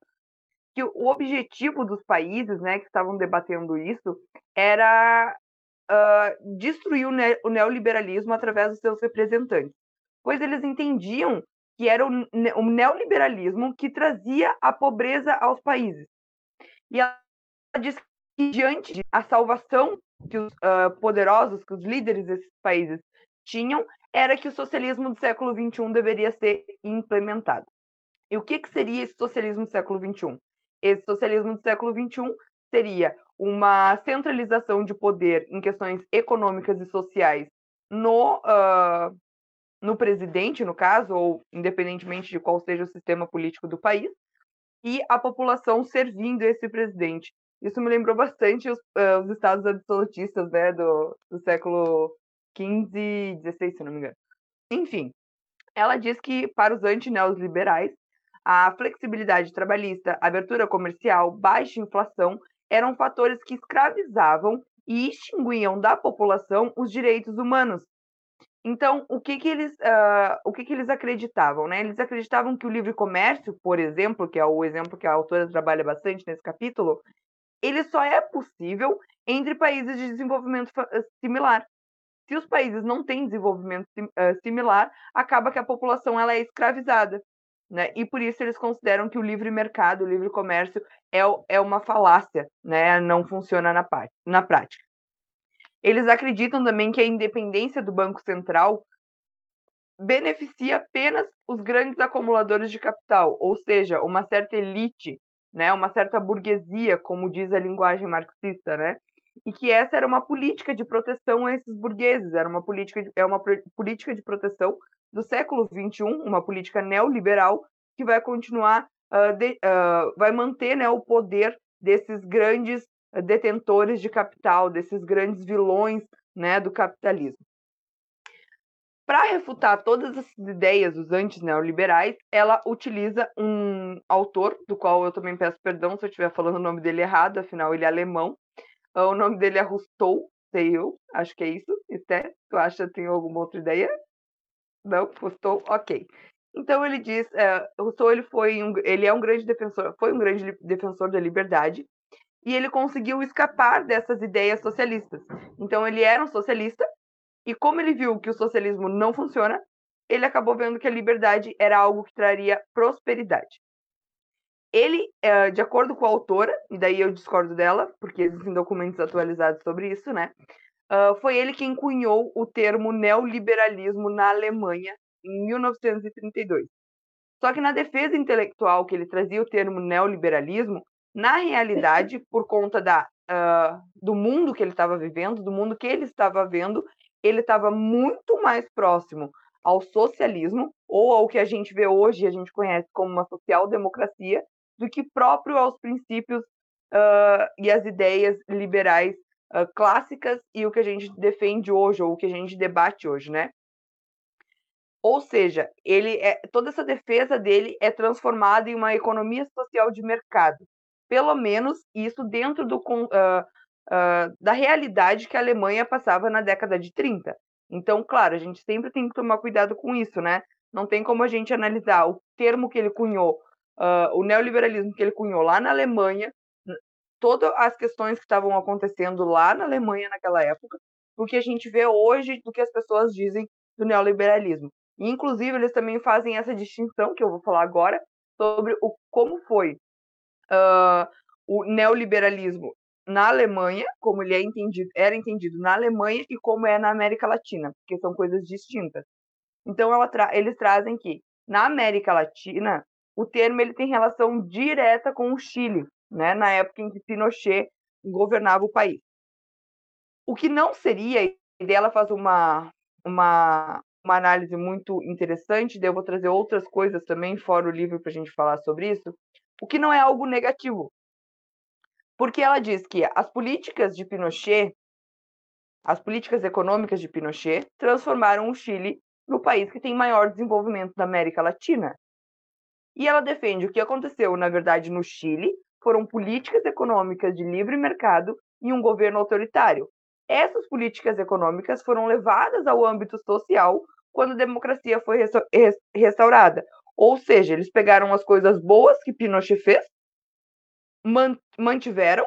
Que o objetivo dos países, né, que estavam debatendo isso, era uh, destruir o, ne o neoliberalismo através dos seus representantes, pois eles entendiam que era o, ne o neoliberalismo que trazia a pobreza aos países. E ela diz que, diante da salvação que os uh, poderosos, que os líderes desses países tinham, era que o socialismo do século XXI deveria ser implementado. E o que, que seria esse socialismo do século XXI? Esse socialismo do século XXI seria uma centralização de poder em questões econômicas e sociais no, uh, no presidente, no caso, ou independentemente de qual seja o sistema político do país, e a população servindo esse presidente. Isso me lembrou bastante os, uh, os estados absolutistas né, do, do século XV e XVI, se não me engano. Enfim, ela diz que para os antineoliberais, a flexibilidade trabalhista, abertura comercial, baixa inflação eram fatores que escravizavam e extinguiam da população os direitos humanos. Então, o que, que eles, uh, o que, que eles acreditavam? Né? Eles acreditavam que o livre comércio, por exemplo, que é o exemplo que a autora trabalha bastante nesse capítulo, ele só é possível entre países de desenvolvimento similar. Se os países não têm desenvolvimento similar, acaba que a população ela é escravizada. Né? E por isso eles consideram que o livre mercado, o livre comércio é, é uma falácia, né? não funciona na, na prática. Eles acreditam também que a independência do Banco Central beneficia apenas os grandes acumuladores de capital, ou seja, uma certa elite, né, uma certa burguesia, como diz a linguagem marxista, né? E que essa era uma política de proteção a esses burgueses, era uma política de, é uma política de proteção do século XXI, uma política neoliberal que vai continuar, uh, de, uh, vai manter né, o poder desses grandes detentores de capital, desses grandes vilões né, do capitalismo. para refutar todas essas ideias dos anti-neoliberais, ela utiliza um autor, do qual eu também peço perdão se eu estiver falando o nome dele errado, afinal ele é alemão. Ah, o nome dele é Rousseau, sei eu, acho que é isso. Esté, tu acha que tem alguma outra ideia? Não? Rousseau? Ok. Então ele diz, é, Rousseau ele foi um, ele é um grande defensor, foi um grande defensor da liberdade e ele conseguiu escapar dessas ideias socialistas. Então ele era um socialista e como ele viu que o socialismo não funciona, ele acabou vendo que a liberdade era algo que traria prosperidade. Ele, eh, de acordo com a autora, e daí eu discordo dela, porque existem documentos atualizados sobre isso, né? foi ele quem cunhou o termo neoliberalismo na Alemanha em 1932. Só que na defesa intelectual que ele trazia o termo neoliberalismo, na realidade, por conta da, uh, do mundo que ele estava vivendo, do mundo que ele estava vendo, ele estava muito mais próximo ao socialismo, ou ao que a gente vê hoje, a gente conhece como uma social-democracia, do que próprio aos princípios uh, e as ideias liberais uh, clássicas e o que a gente defende hoje, ou o que a gente debate hoje, né? Ou seja, ele é, toda essa defesa dele é transformada em uma economia social de mercado. Pelo menos isso dentro do, uh, uh, da realidade que a Alemanha passava na década de 30. Então, claro, a gente sempre tem que tomar cuidado com isso, né? Não tem como a gente analisar o termo que ele cunhou, uh, o neoliberalismo que ele cunhou lá na Alemanha, todas as questões que estavam acontecendo lá na Alemanha naquela época, o que a gente vê hoje do que as pessoas dizem do neoliberalismo. E, inclusive, eles também fazem essa distinção, que eu vou falar agora, sobre o, como foi uh, o neoliberalismo na Alemanha, como ele é entendido, era entendido na Alemanha e como é na América Latina, porque são coisas distintas. Então tra eles trazem que na América Latina o termo ele tem relação direta com o Chile, né, na época em que Pinochet governava o país. O que não seria, e dela faz uma, uma, uma análise muito interessante, daí eu vou trazer outras coisas também, fora o livro, para a gente falar sobre isso, o que não é algo negativo, porque ela diz que as políticas de Pinochet, as políticas econômicas de Pinochet, transformaram o Chile no país que tem maior desenvolvimento da América Latina. E ela defende o que aconteceu, na verdade, no Chile foram políticas econômicas de livre mercado e um governo autoritário. Essas políticas econômicas foram levadas ao âmbito social quando a democracia foi restaurada. Ou seja, eles pegaram as coisas boas que Pinochet fez mantiveram,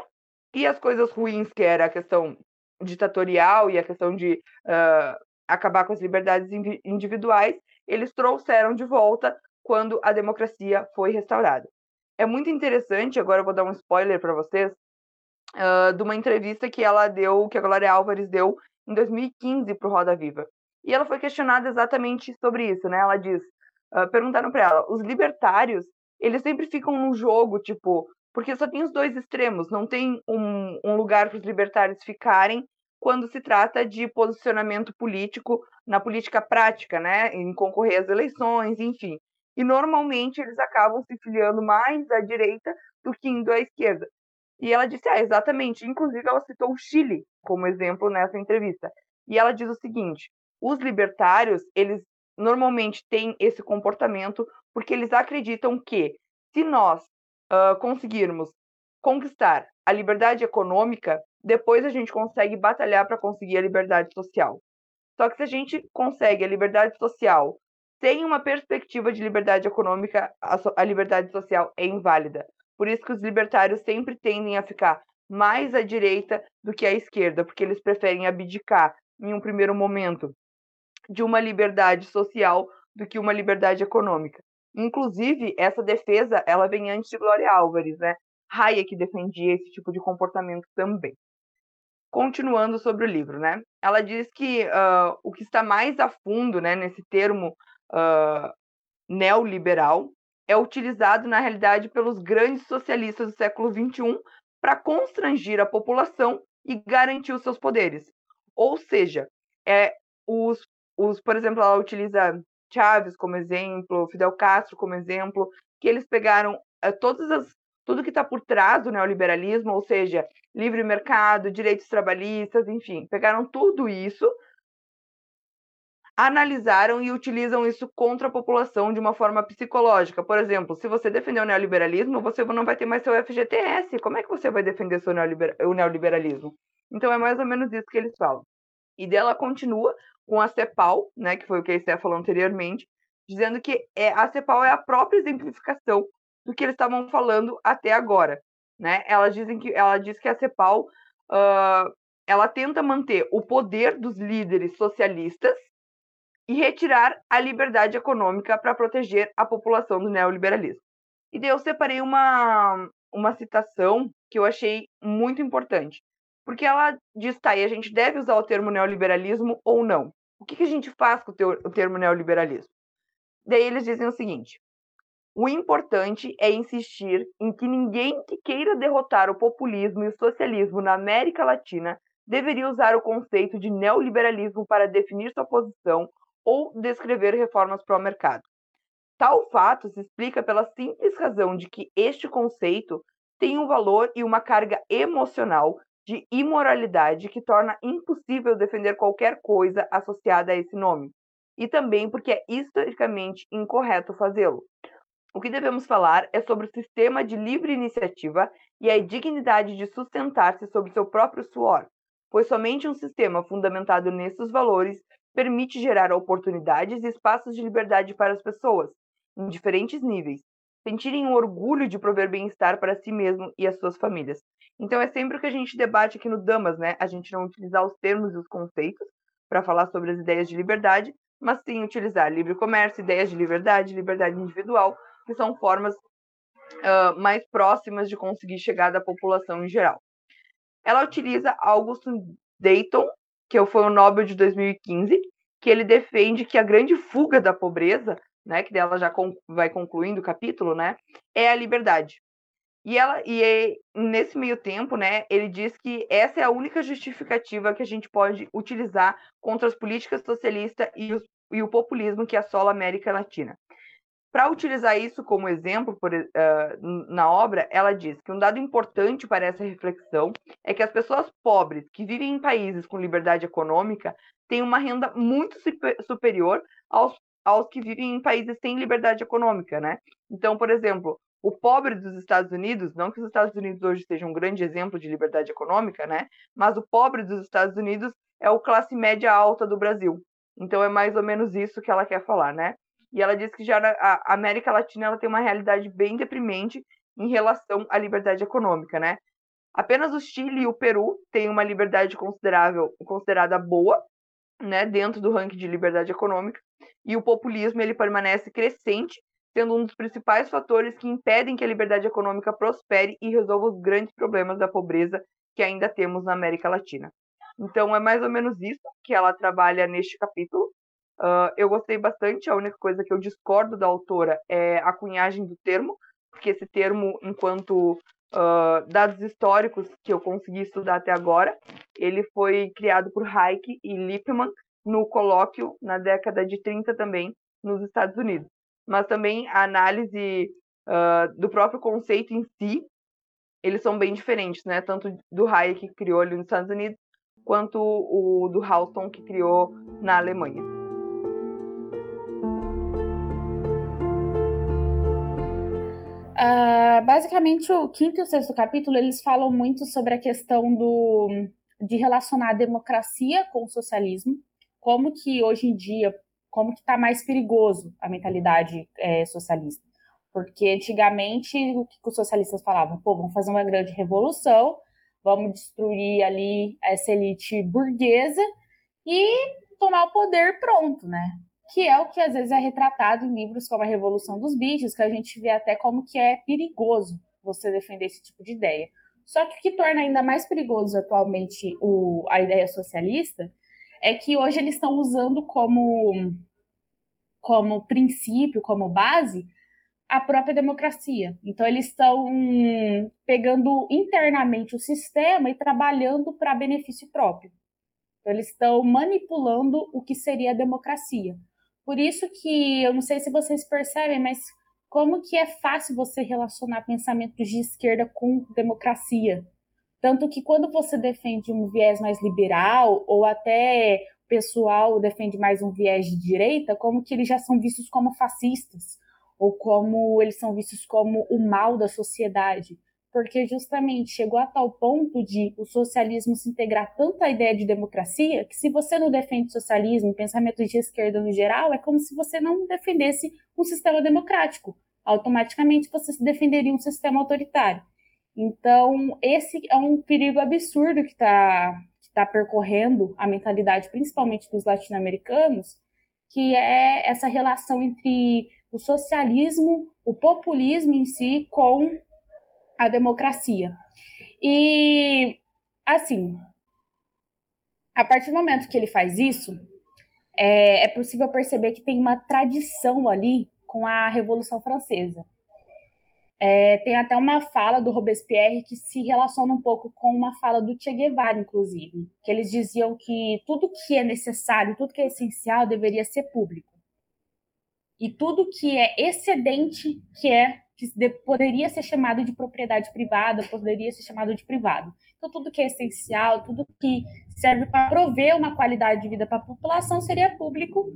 e as coisas ruins, que era a questão ditatorial e a questão de uh, acabar com as liberdades individuais, eles trouxeram de volta quando a democracia foi restaurada. É muito interessante, agora eu vou dar um spoiler para vocês, uh, de uma entrevista que ela deu, que a Glória Álvares deu em 2015 para o Roda Viva. E ela foi questionada exatamente sobre isso, né? Ela diz, uh, perguntaram para ela, os libertários, eles sempre ficam no jogo, tipo, porque só tem os dois extremos, não tem um, um lugar para os libertários ficarem quando se trata de posicionamento político na política prática, né, em concorrer às eleições, enfim. E normalmente eles acabam se filiando mais à direita do que indo à esquerda. E ela disse, ah, exatamente. Inclusive, ela citou o Chile como exemplo nessa entrevista. E ela diz o seguinte: os libertários, eles normalmente têm esse comportamento porque eles acreditam que se nós uh, conseguirmos conquistar a liberdade econômica, depois a gente consegue batalhar para conseguir a liberdade social. Só que se a gente consegue a liberdade social sem uma perspectiva de liberdade econômica, a, so a liberdade social é inválida. Por isso que os libertários sempre tendem a ficar mais à direita do que à esquerda, porque eles preferem abdicar, em um primeiro momento, de uma liberdade social do que uma liberdade econômica. Inclusive, essa defesa, ela vem antes de Glória Álvares, né? Hayek defendia esse tipo de comportamento também. Continuando sobre o livro, né? Ela diz que uh, o que está mais a fundo, né, nesse termo uh, neoliberal é utilizado na realidade pelos grandes socialistas do século XXI para constrangir a população e garantir os seus poderes. Ou seja, é, os, os, por exemplo, ela utiliza Chávez como exemplo, Fidel Castro como exemplo, que eles pegaram é, todas as, tudo que está por trás do neoliberalismo, ou seja, livre mercado, direitos trabalhistas, enfim, pegaram tudo isso, analisaram e utilizam isso contra a população de uma forma psicológica. Por exemplo, se você defender o neoliberalismo, você não vai ter mais seu FGTS. Como é que você vai defender seu neoliber... o neoliberalismo? Então é mais ou menos isso que eles falam. E dela continua com a CEPAL, né, que foi o que a Esté falou anteriormente, dizendo que é, a CEPAL é a própria exemplificação do que eles estavam falando até agora. Né? Elas dizem que ela diz que a CEPAL uh, ela tenta manter o poder dos líderes socialistas e retirar a liberdade econômica para proteger a população do neoliberalismo. E daí eu separei uma, uma citação que eu achei muito importante, porque ela diz, tá, e a gente deve usar o termo neoliberalismo ou não? O que, que a gente faz com o, o termo neoliberalismo? Daí eles dizem o seguinte: o importante é insistir em que ninguém que queira derrotar o populismo e o socialismo na América Latina deveria usar o conceito de neoliberalismo para definir sua posição ou descrever reformas para o mercado. Tal fato se explica pela simples razão de que este conceito tem um valor e uma carga emocional de imoralidade que torna impossível defender qualquer coisa associada a esse nome, e também porque é historicamente incorreto fazê-lo. O que devemos falar é sobre o sistema de livre iniciativa e a dignidade de sustentar-se sobre seu próprio suor, pois somente um sistema fundamentado nesses valores permite gerar oportunidades e espaços de liberdade para as pessoas, em diferentes níveis, sentirem o orgulho de prover bem-estar para si mesmo e as suas famílias. Então é sempre o que a gente debate aqui no Damas, né? A gente não utilizar os termos e os conceitos para falar sobre as ideias de liberdade, mas sim utilizar livre comércio, ideias de liberdade, liberdade individual, que são formas uh, mais próximas de conseguir chegar da população em geral. Ela utiliza August Dayton, que foi o Nobel de 2015, que ele defende que a grande fuga da pobreza, né, que dela já vai concluindo o capítulo, né, é a liberdade. E ela e é, nesse meio tempo, né, ele diz que essa é a única justificativa que a gente pode utilizar contra as políticas socialistas e, e o populismo que assola a América Latina. Para utilizar isso como exemplo por, uh, na obra, ela diz que um dado importante para essa reflexão é que as pessoas pobres que vivem em países com liberdade econômica têm uma renda muito superior aos, aos que vivem em países sem liberdade econômica, né? Então, por exemplo, o pobre dos Estados Unidos, não que os Estados Unidos hoje sejam um grande exemplo de liberdade econômica, né? Mas o pobre dos Estados Unidos é o classe média alta do Brasil. Então é mais ou menos isso que ela quer falar, né? E ela diz que já a América Latina ela tem uma realidade bem deprimente em relação à liberdade econômica, né? Apenas o Chile e o Peru têm uma liberdade considerável, considerada boa, né, dentro do ranking de liberdade econômica, e o populismo ele permanece crescente, sendo um dos principais fatores que impedem que a liberdade econômica prospere e resolva os grandes problemas da pobreza que ainda temos na América Latina. Então é mais ou menos isso que ela trabalha neste capítulo. Uh, eu gostei bastante, a única coisa que eu discordo da autora é a cunhagem do termo, porque esse termo, enquanto uh, dados históricos que eu consegui estudar até agora, ele foi criado por Hayek e Lippmann no colóquio na década de 30 também, nos Estados Unidos. Mas também a análise uh, do próprio conceito em si, eles são bem diferentes, né? Tanto do Hayek que criou ali nos Estados Unidos, quanto o do Halston que criou na Alemanha. Uh, basicamente, o quinto e o sexto capítulo eles falam muito sobre a questão do, de relacionar a democracia com o socialismo, como que hoje em dia, como que está mais perigoso a mentalidade é, socialista. Porque antigamente, o que os socialistas falavam? Pô, vamos fazer uma grande revolução, vamos destruir ali essa elite burguesa e tomar o poder pronto, né? Que é o que às vezes é retratado em livros como A Revolução dos Bichos, que a gente vê até como que é perigoso você defender esse tipo de ideia. Só que o que torna ainda mais perigoso atualmente o, a ideia socialista é que hoje eles estão usando como, como princípio, como base, a própria democracia. Então, eles estão pegando internamente o sistema e trabalhando para benefício próprio. Então, eles estão manipulando o que seria a democracia. Por isso que eu não sei se vocês percebem, mas como que é fácil você relacionar pensamentos de esquerda com democracia. Tanto que quando você defende um viés mais liberal, ou até pessoal defende mais um viés de direita, como que eles já são vistos como fascistas, ou como eles são vistos como o mal da sociedade porque justamente chegou a tal ponto de o socialismo se integrar tanto à ideia de democracia que se você não defende socialismo, pensamento de esquerda no geral, é como se você não defendesse um sistema democrático. Automaticamente você defenderia um sistema autoritário. Então, esse é um perigo absurdo que está que tá percorrendo a mentalidade, principalmente dos latino-americanos, que é essa relação entre o socialismo, o populismo em si, com a democracia. E, assim, a partir do momento que ele faz isso, é, é possível perceber que tem uma tradição ali com a Revolução Francesa. É, tem até uma fala do Robespierre que se relaciona um pouco com uma fala do Che Guevara, inclusive, que eles diziam que tudo que é necessário, tudo que é essencial deveria ser público. E tudo que é excedente, que é que poderia ser chamado de propriedade privada, poderia ser chamado de privado. Então, tudo que é essencial, tudo que serve para prover uma qualidade de vida para a população seria público,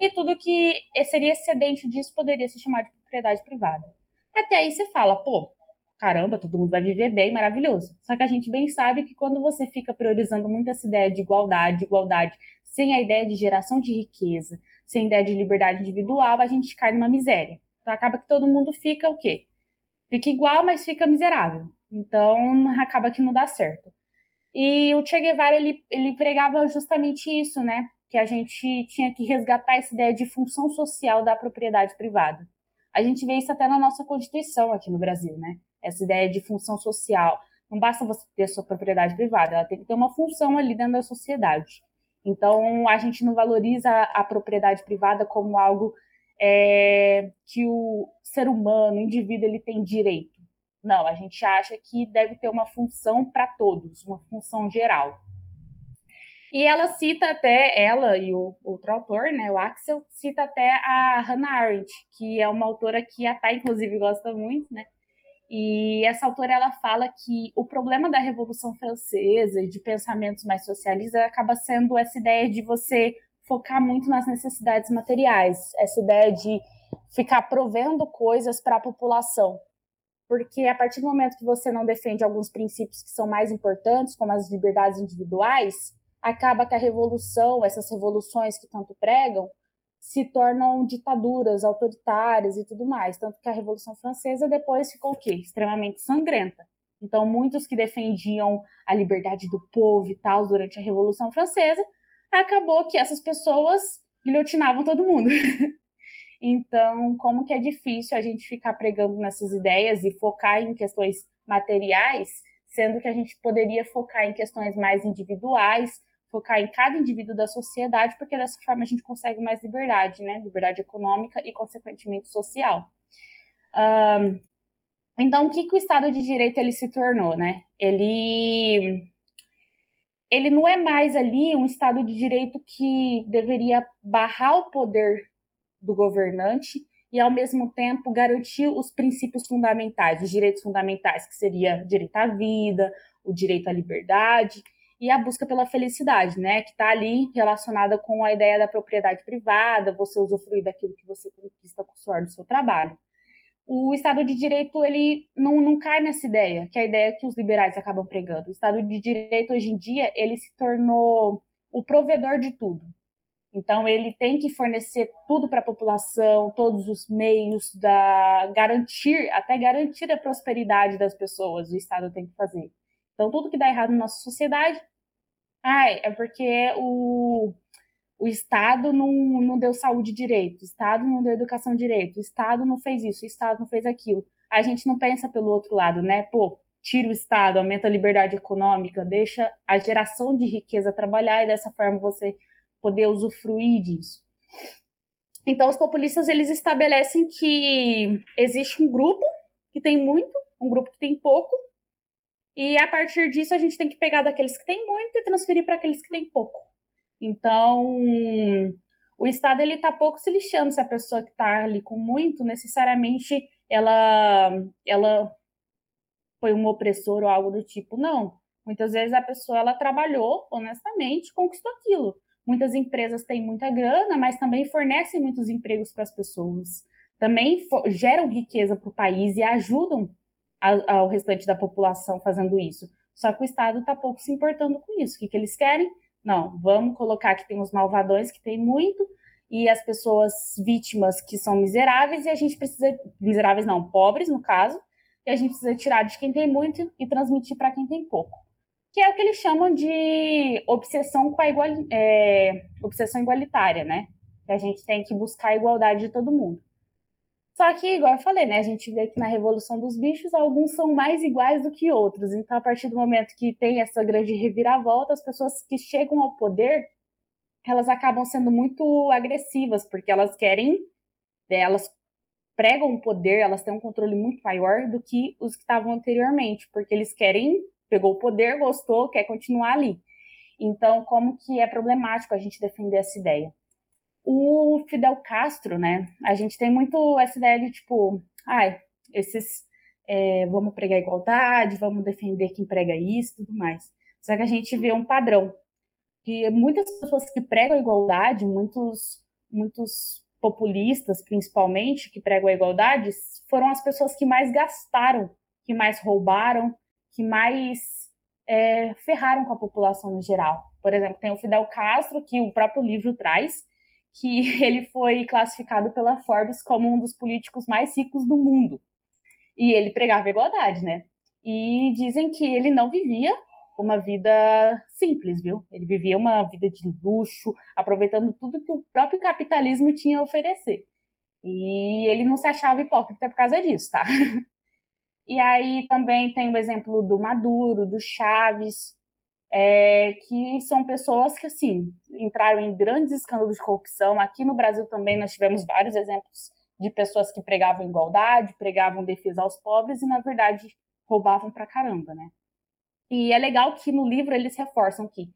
e tudo que seria excedente disso poderia ser chamado de propriedade privada. Até aí você fala, pô, caramba, todo mundo vai viver bem, maravilhoso. Só que a gente bem sabe que quando você fica priorizando muito essa ideia de igualdade, igualdade, sem a ideia de geração de riqueza, sem a ideia de liberdade individual, a gente cai numa miséria. Então acaba que todo mundo fica o quê? Fica igual, mas fica miserável. Então acaba que não dá certo. E o Che Guevara ele, ele pregava justamente isso, né? Que a gente tinha que resgatar essa ideia de função social da propriedade privada. A gente vê isso até na nossa Constituição aqui no Brasil, né? Essa ideia de função social. Não basta você ter sua propriedade privada, ela tem que ter uma função ali dentro da sociedade. Então, a gente não valoriza a propriedade privada como algo é, que o ser humano, o indivíduo, ele tem direito. Não, a gente acha que deve ter uma função para todos, uma função geral. E ela cita até, ela e o outro autor, né, o Axel, cita até a Hannah Arendt, que é uma autora que a Thay, inclusive, gosta muito, né? E essa autora, ela fala que o problema da Revolução Francesa e de pensamentos mais socialistas acaba sendo essa ideia de você focar muito nas necessidades materiais, essa ideia de ficar provendo coisas para a população. Porque a partir do momento que você não defende alguns princípios que são mais importantes, como as liberdades individuais, acaba que a revolução, essas revoluções que tanto pregam, se tornam ditaduras autoritárias e tudo mais. Tanto que a Revolução Francesa depois ficou o quê? Extremamente sangrenta. Então, muitos que defendiam a liberdade do povo e tal durante a Revolução Francesa acabou que essas pessoas guilhotinavam todo mundo. então, como que é difícil a gente ficar pregando nessas ideias e focar em questões materiais, sendo que a gente poderia focar em questões mais individuais, focar em cada indivíduo da sociedade, porque dessa forma a gente consegue mais liberdade, né? Liberdade econômica e, consequentemente, social. Um, então, o que, que o Estado de Direito ele se tornou, né? Ele ele não é mais ali um Estado de Direito que deveria barrar o poder do governante e, ao mesmo tempo, garantir os princípios fundamentais, os direitos fundamentais, que seria o direito à vida, o direito à liberdade e a busca pela felicidade, né? Que está ali relacionada com a ideia da propriedade privada, você usufruir daquilo que você conquista com o suor do seu trabalho o Estado de Direito ele não, não cai nessa ideia, que é a ideia que os liberais acabam pregando. O Estado de Direito hoje em dia ele se tornou o provedor de tudo. Então ele tem que fornecer tudo para a população, todos os meios da garantir, até garantir a prosperidade das pessoas. O Estado tem que fazer. Então tudo que dá errado na nossa sociedade, ai, é porque o o Estado não, não deu saúde direito, o Estado não deu educação direito, o Estado não fez isso, o Estado não fez aquilo. A gente não pensa pelo outro lado, né? Pô, tira o Estado, aumenta a liberdade econômica, deixa a geração de riqueza trabalhar e dessa forma você poder usufruir disso. Então, os populistas eles estabelecem que existe um grupo que tem muito, um grupo que tem pouco, e a partir disso a gente tem que pegar daqueles que têm muito e transferir para aqueles que têm pouco. Então, o Estado ele está pouco se lixando se a pessoa que está ali com muito, necessariamente, ela, ela foi um opressor ou algo do tipo. Não. Muitas vezes a pessoa ela trabalhou honestamente, conquistou aquilo. muitas empresas têm muita grana, mas também fornecem muitos empregos para as pessoas. Também geram riqueza para o país e ajudam ao restante da população fazendo isso. Só que o Estado está pouco se importando com isso. O que, que eles querem? Não, vamos colocar que tem os malvadões que tem muito e as pessoas vítimas que são miseráveis e a gente precisa miseráveis não, pobres no caso, e a gente precisa tirar de quem tem muito e transmitir para quem tem pouco. Que é o que eles chamam de obsessão com a igual, é, obsessão igualitária, né? Que a gente tem que buscar a igualdade de todo mundo. Só que, igual eu falei, né? A gente vê que na Revolução dos Bichos, alguns são mais iguais do que outros. Então, a partir do momento que tem essa grande reviravolta, as pessoas que chegam ao poder, elas acabam sendo muito agressivas, porque elas querem, né, elas pregam o poder, elas têm um controle muito maior do que os que estavam anteriormente, porque eles querem, pegou o poder, gostou, quer continuar ali. Então, como que é problemático a gente defender essa ideia? O Fidel Castro, né? A gente tem muito essa ideia de tipo, ai, esses é, vamos pregar igualdade, vamos defender quem prega isso, tudo mais. Só que a gente vê um padrão que muitas pessoas que pregam igualdade, muitos muitos populistas, principalmente, que pregam a igualdade, foram as pessoas que mais gastaram, que mais roubaram, que mais é, ferraram com a população no geral. Por exemplo, tem o Fidel Castro, que o próprio livro traz, que ele foi classificado pela Forbes como um dos políticos mais ricos do mundo. E ele pregava igualdade, né? E dizem que ele não vivia uma vida simples, viu? Ele vivia uma vida de luxo, aproveitando tudo que o próprio capitalismo tinha a oferecer. E ele não se achava hipócrita por causa disso, tá? E aí também tem o exemplo do Maduro, do Chaves, é, que são pessoas que, assim, entraram em grandes escândalos de corrupção. Aqui no Brasil também nós tivemos vários exemplos de pessoas que pregavam igualdade, pregavam defesa aos pobres e, na verdade, roubavam pra caramba, né? E é legal que no livro eles reforçam que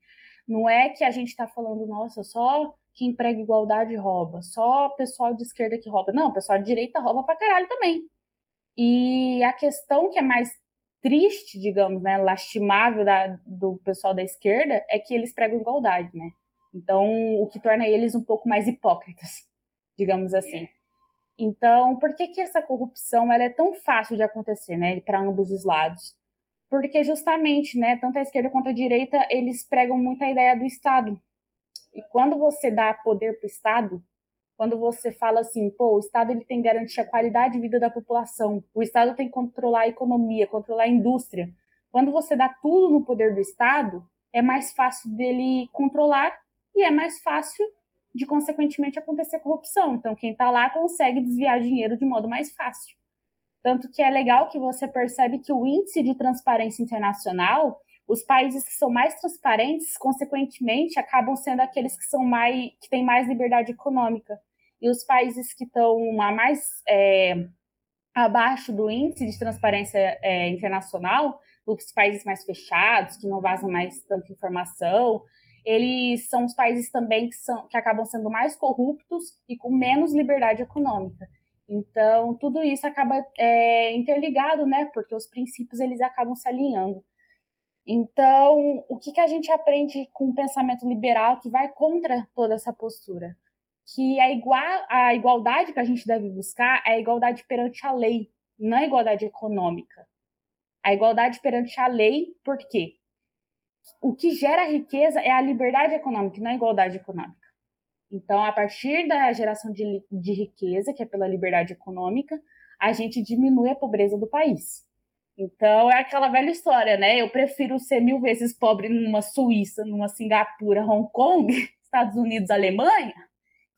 não é que a gente está falando, nossa, só quem prega igualdade rouba, só pessoal de esquerda que rouba. Não, pessoal de direita rouba pra caralho também. E a questão que é mais triste, digamos, né, lastimável da, do pessoal da esquerda é que eles pregam igualdade, né? Então, o que torna eles um pouco mais hipócritas, digamos assim. Então, por que que essa corrupção ela é tão fácil de acontecer, né, para ambos os lados? Porque justamente, né, tanto a esquerda quanto a direita, eles pregam muito a ideia do Estado. E quando você dá poder para o Estado, quando você fala assim, pô, o Estado ele tem que garantir a qualidade de vida da população, o Estado tem que controlar a economia, controlar a indústria. Quando você dá tudo no poder do Estado, é mais fácil dele controlar e é mais fácil de, consequentemente, acontecer corrupção. Então, quem está lá consegue desviar dinheiro de modo mais fácil. Tanto que é legal que você percebe que o índice de transparência internacional, os países que são mais transparentes, consequentemente, acabam sendo aqueles que são mais que têm mais liberdade econômica e os países que estão a mais é, abaixo do índice de transparência é, internacional, os países mais fechados, que não vazam mais tanta informação, eles são os países também que, são, que acabam sendo mais corruptos e com menos liberdade econômica. Então, tudo isso acaba é, interligado, né? Porque os princípios eles acabam se alinhando. Então, o que, que a gente aprende com o pensamento liberal que vai contra toda essa postura? Que a, igual, a igualdade que a gente deve buscar é a igualdade perante a lei, não a igualdade econômica. A igualdade perante a lei, por quê? O que gera riqueza é a liberdade econômica, não a igualdade econômica. Então, a partir da geração de, de riqueza, que é pela liberdade econômica, a gente diminui a pobreza do país. Então, é aquela velha história, né? Eu prefiro ser mil vezes pobre numa Suíça, numa Singapura, Hong Kong, Estados Unidos, Alemanha,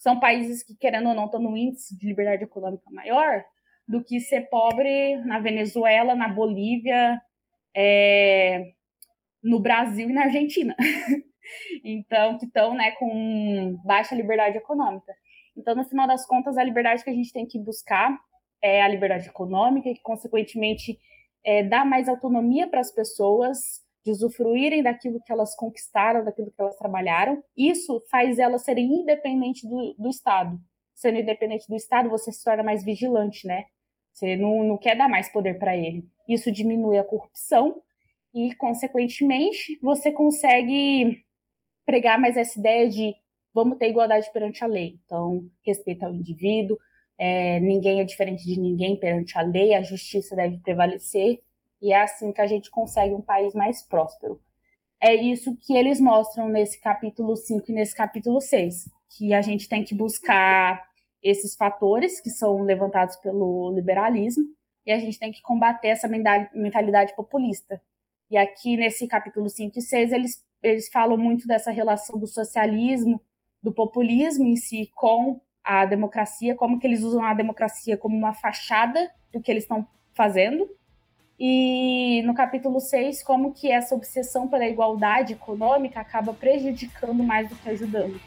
são países que, querendo ou não, estão no índice de liberdade econômica maior do que ser pobre na Venezuela, na Bolívia, é, no Brasil e na Argentina. então, que estão né, com baixa liberdade econômica. Então, no final das contas, a liberdade que a gente tem que buscar é a liberdade econômica, que, consequentemente, é, dá mais autonomia para as pessoas de usufruírem daquilo que elas conquistaram, daquilo que elas trabalharam. Isso faz elas serem independentes do, do Estado. Sendo independente do Estado, você se torna mais vigilante, né? Você não, não quer dar mais poder para ele. Isso diminui a corrupção e, consequentemente, você consegue pregar mais essa ideia de vamos ter igualdade perante a lei. Então, respeito ao indivíduo, é, ninguém é diferente de ninguém perante a lei, a justiça deve prevalecer, e é assim que a gente consegue um país mais próspero. É isso que eles mostram nesse capítulo 5 e nesse capítulo 6, que a gente tem que buscar esses fatores que são levantados pelo liberalismo, e a gente tem que combater essa mentalidade populista. E aqui nesse capítulo 5 e 6, eles, eles falam muito dessa relação do socialismo, do populismo em si com a democracia, como que eles usam a democracia como uma fachada do que eles estão fazendo. E no capítulo 6, como que essa obsessão pela igualdade econômica acaba prejudicando mais do que ajudando.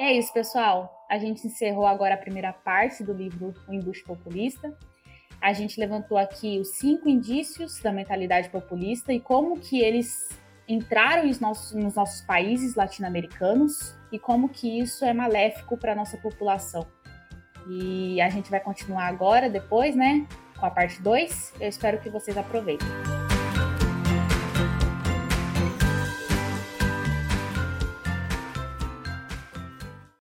É isso, pessoal. A gente encerrou agora a primeira parte do livro O Embuste Populista. A gente levantou aqui os cinco indícios da mentalidade populista e como que eles entraram nos nossos, nos nossos países latino-americanos e como que isso é maléfico para a nossa população. E a gente vai continuar agora, depois, né, com a parte 2. Eu espero que vocês aproveitem.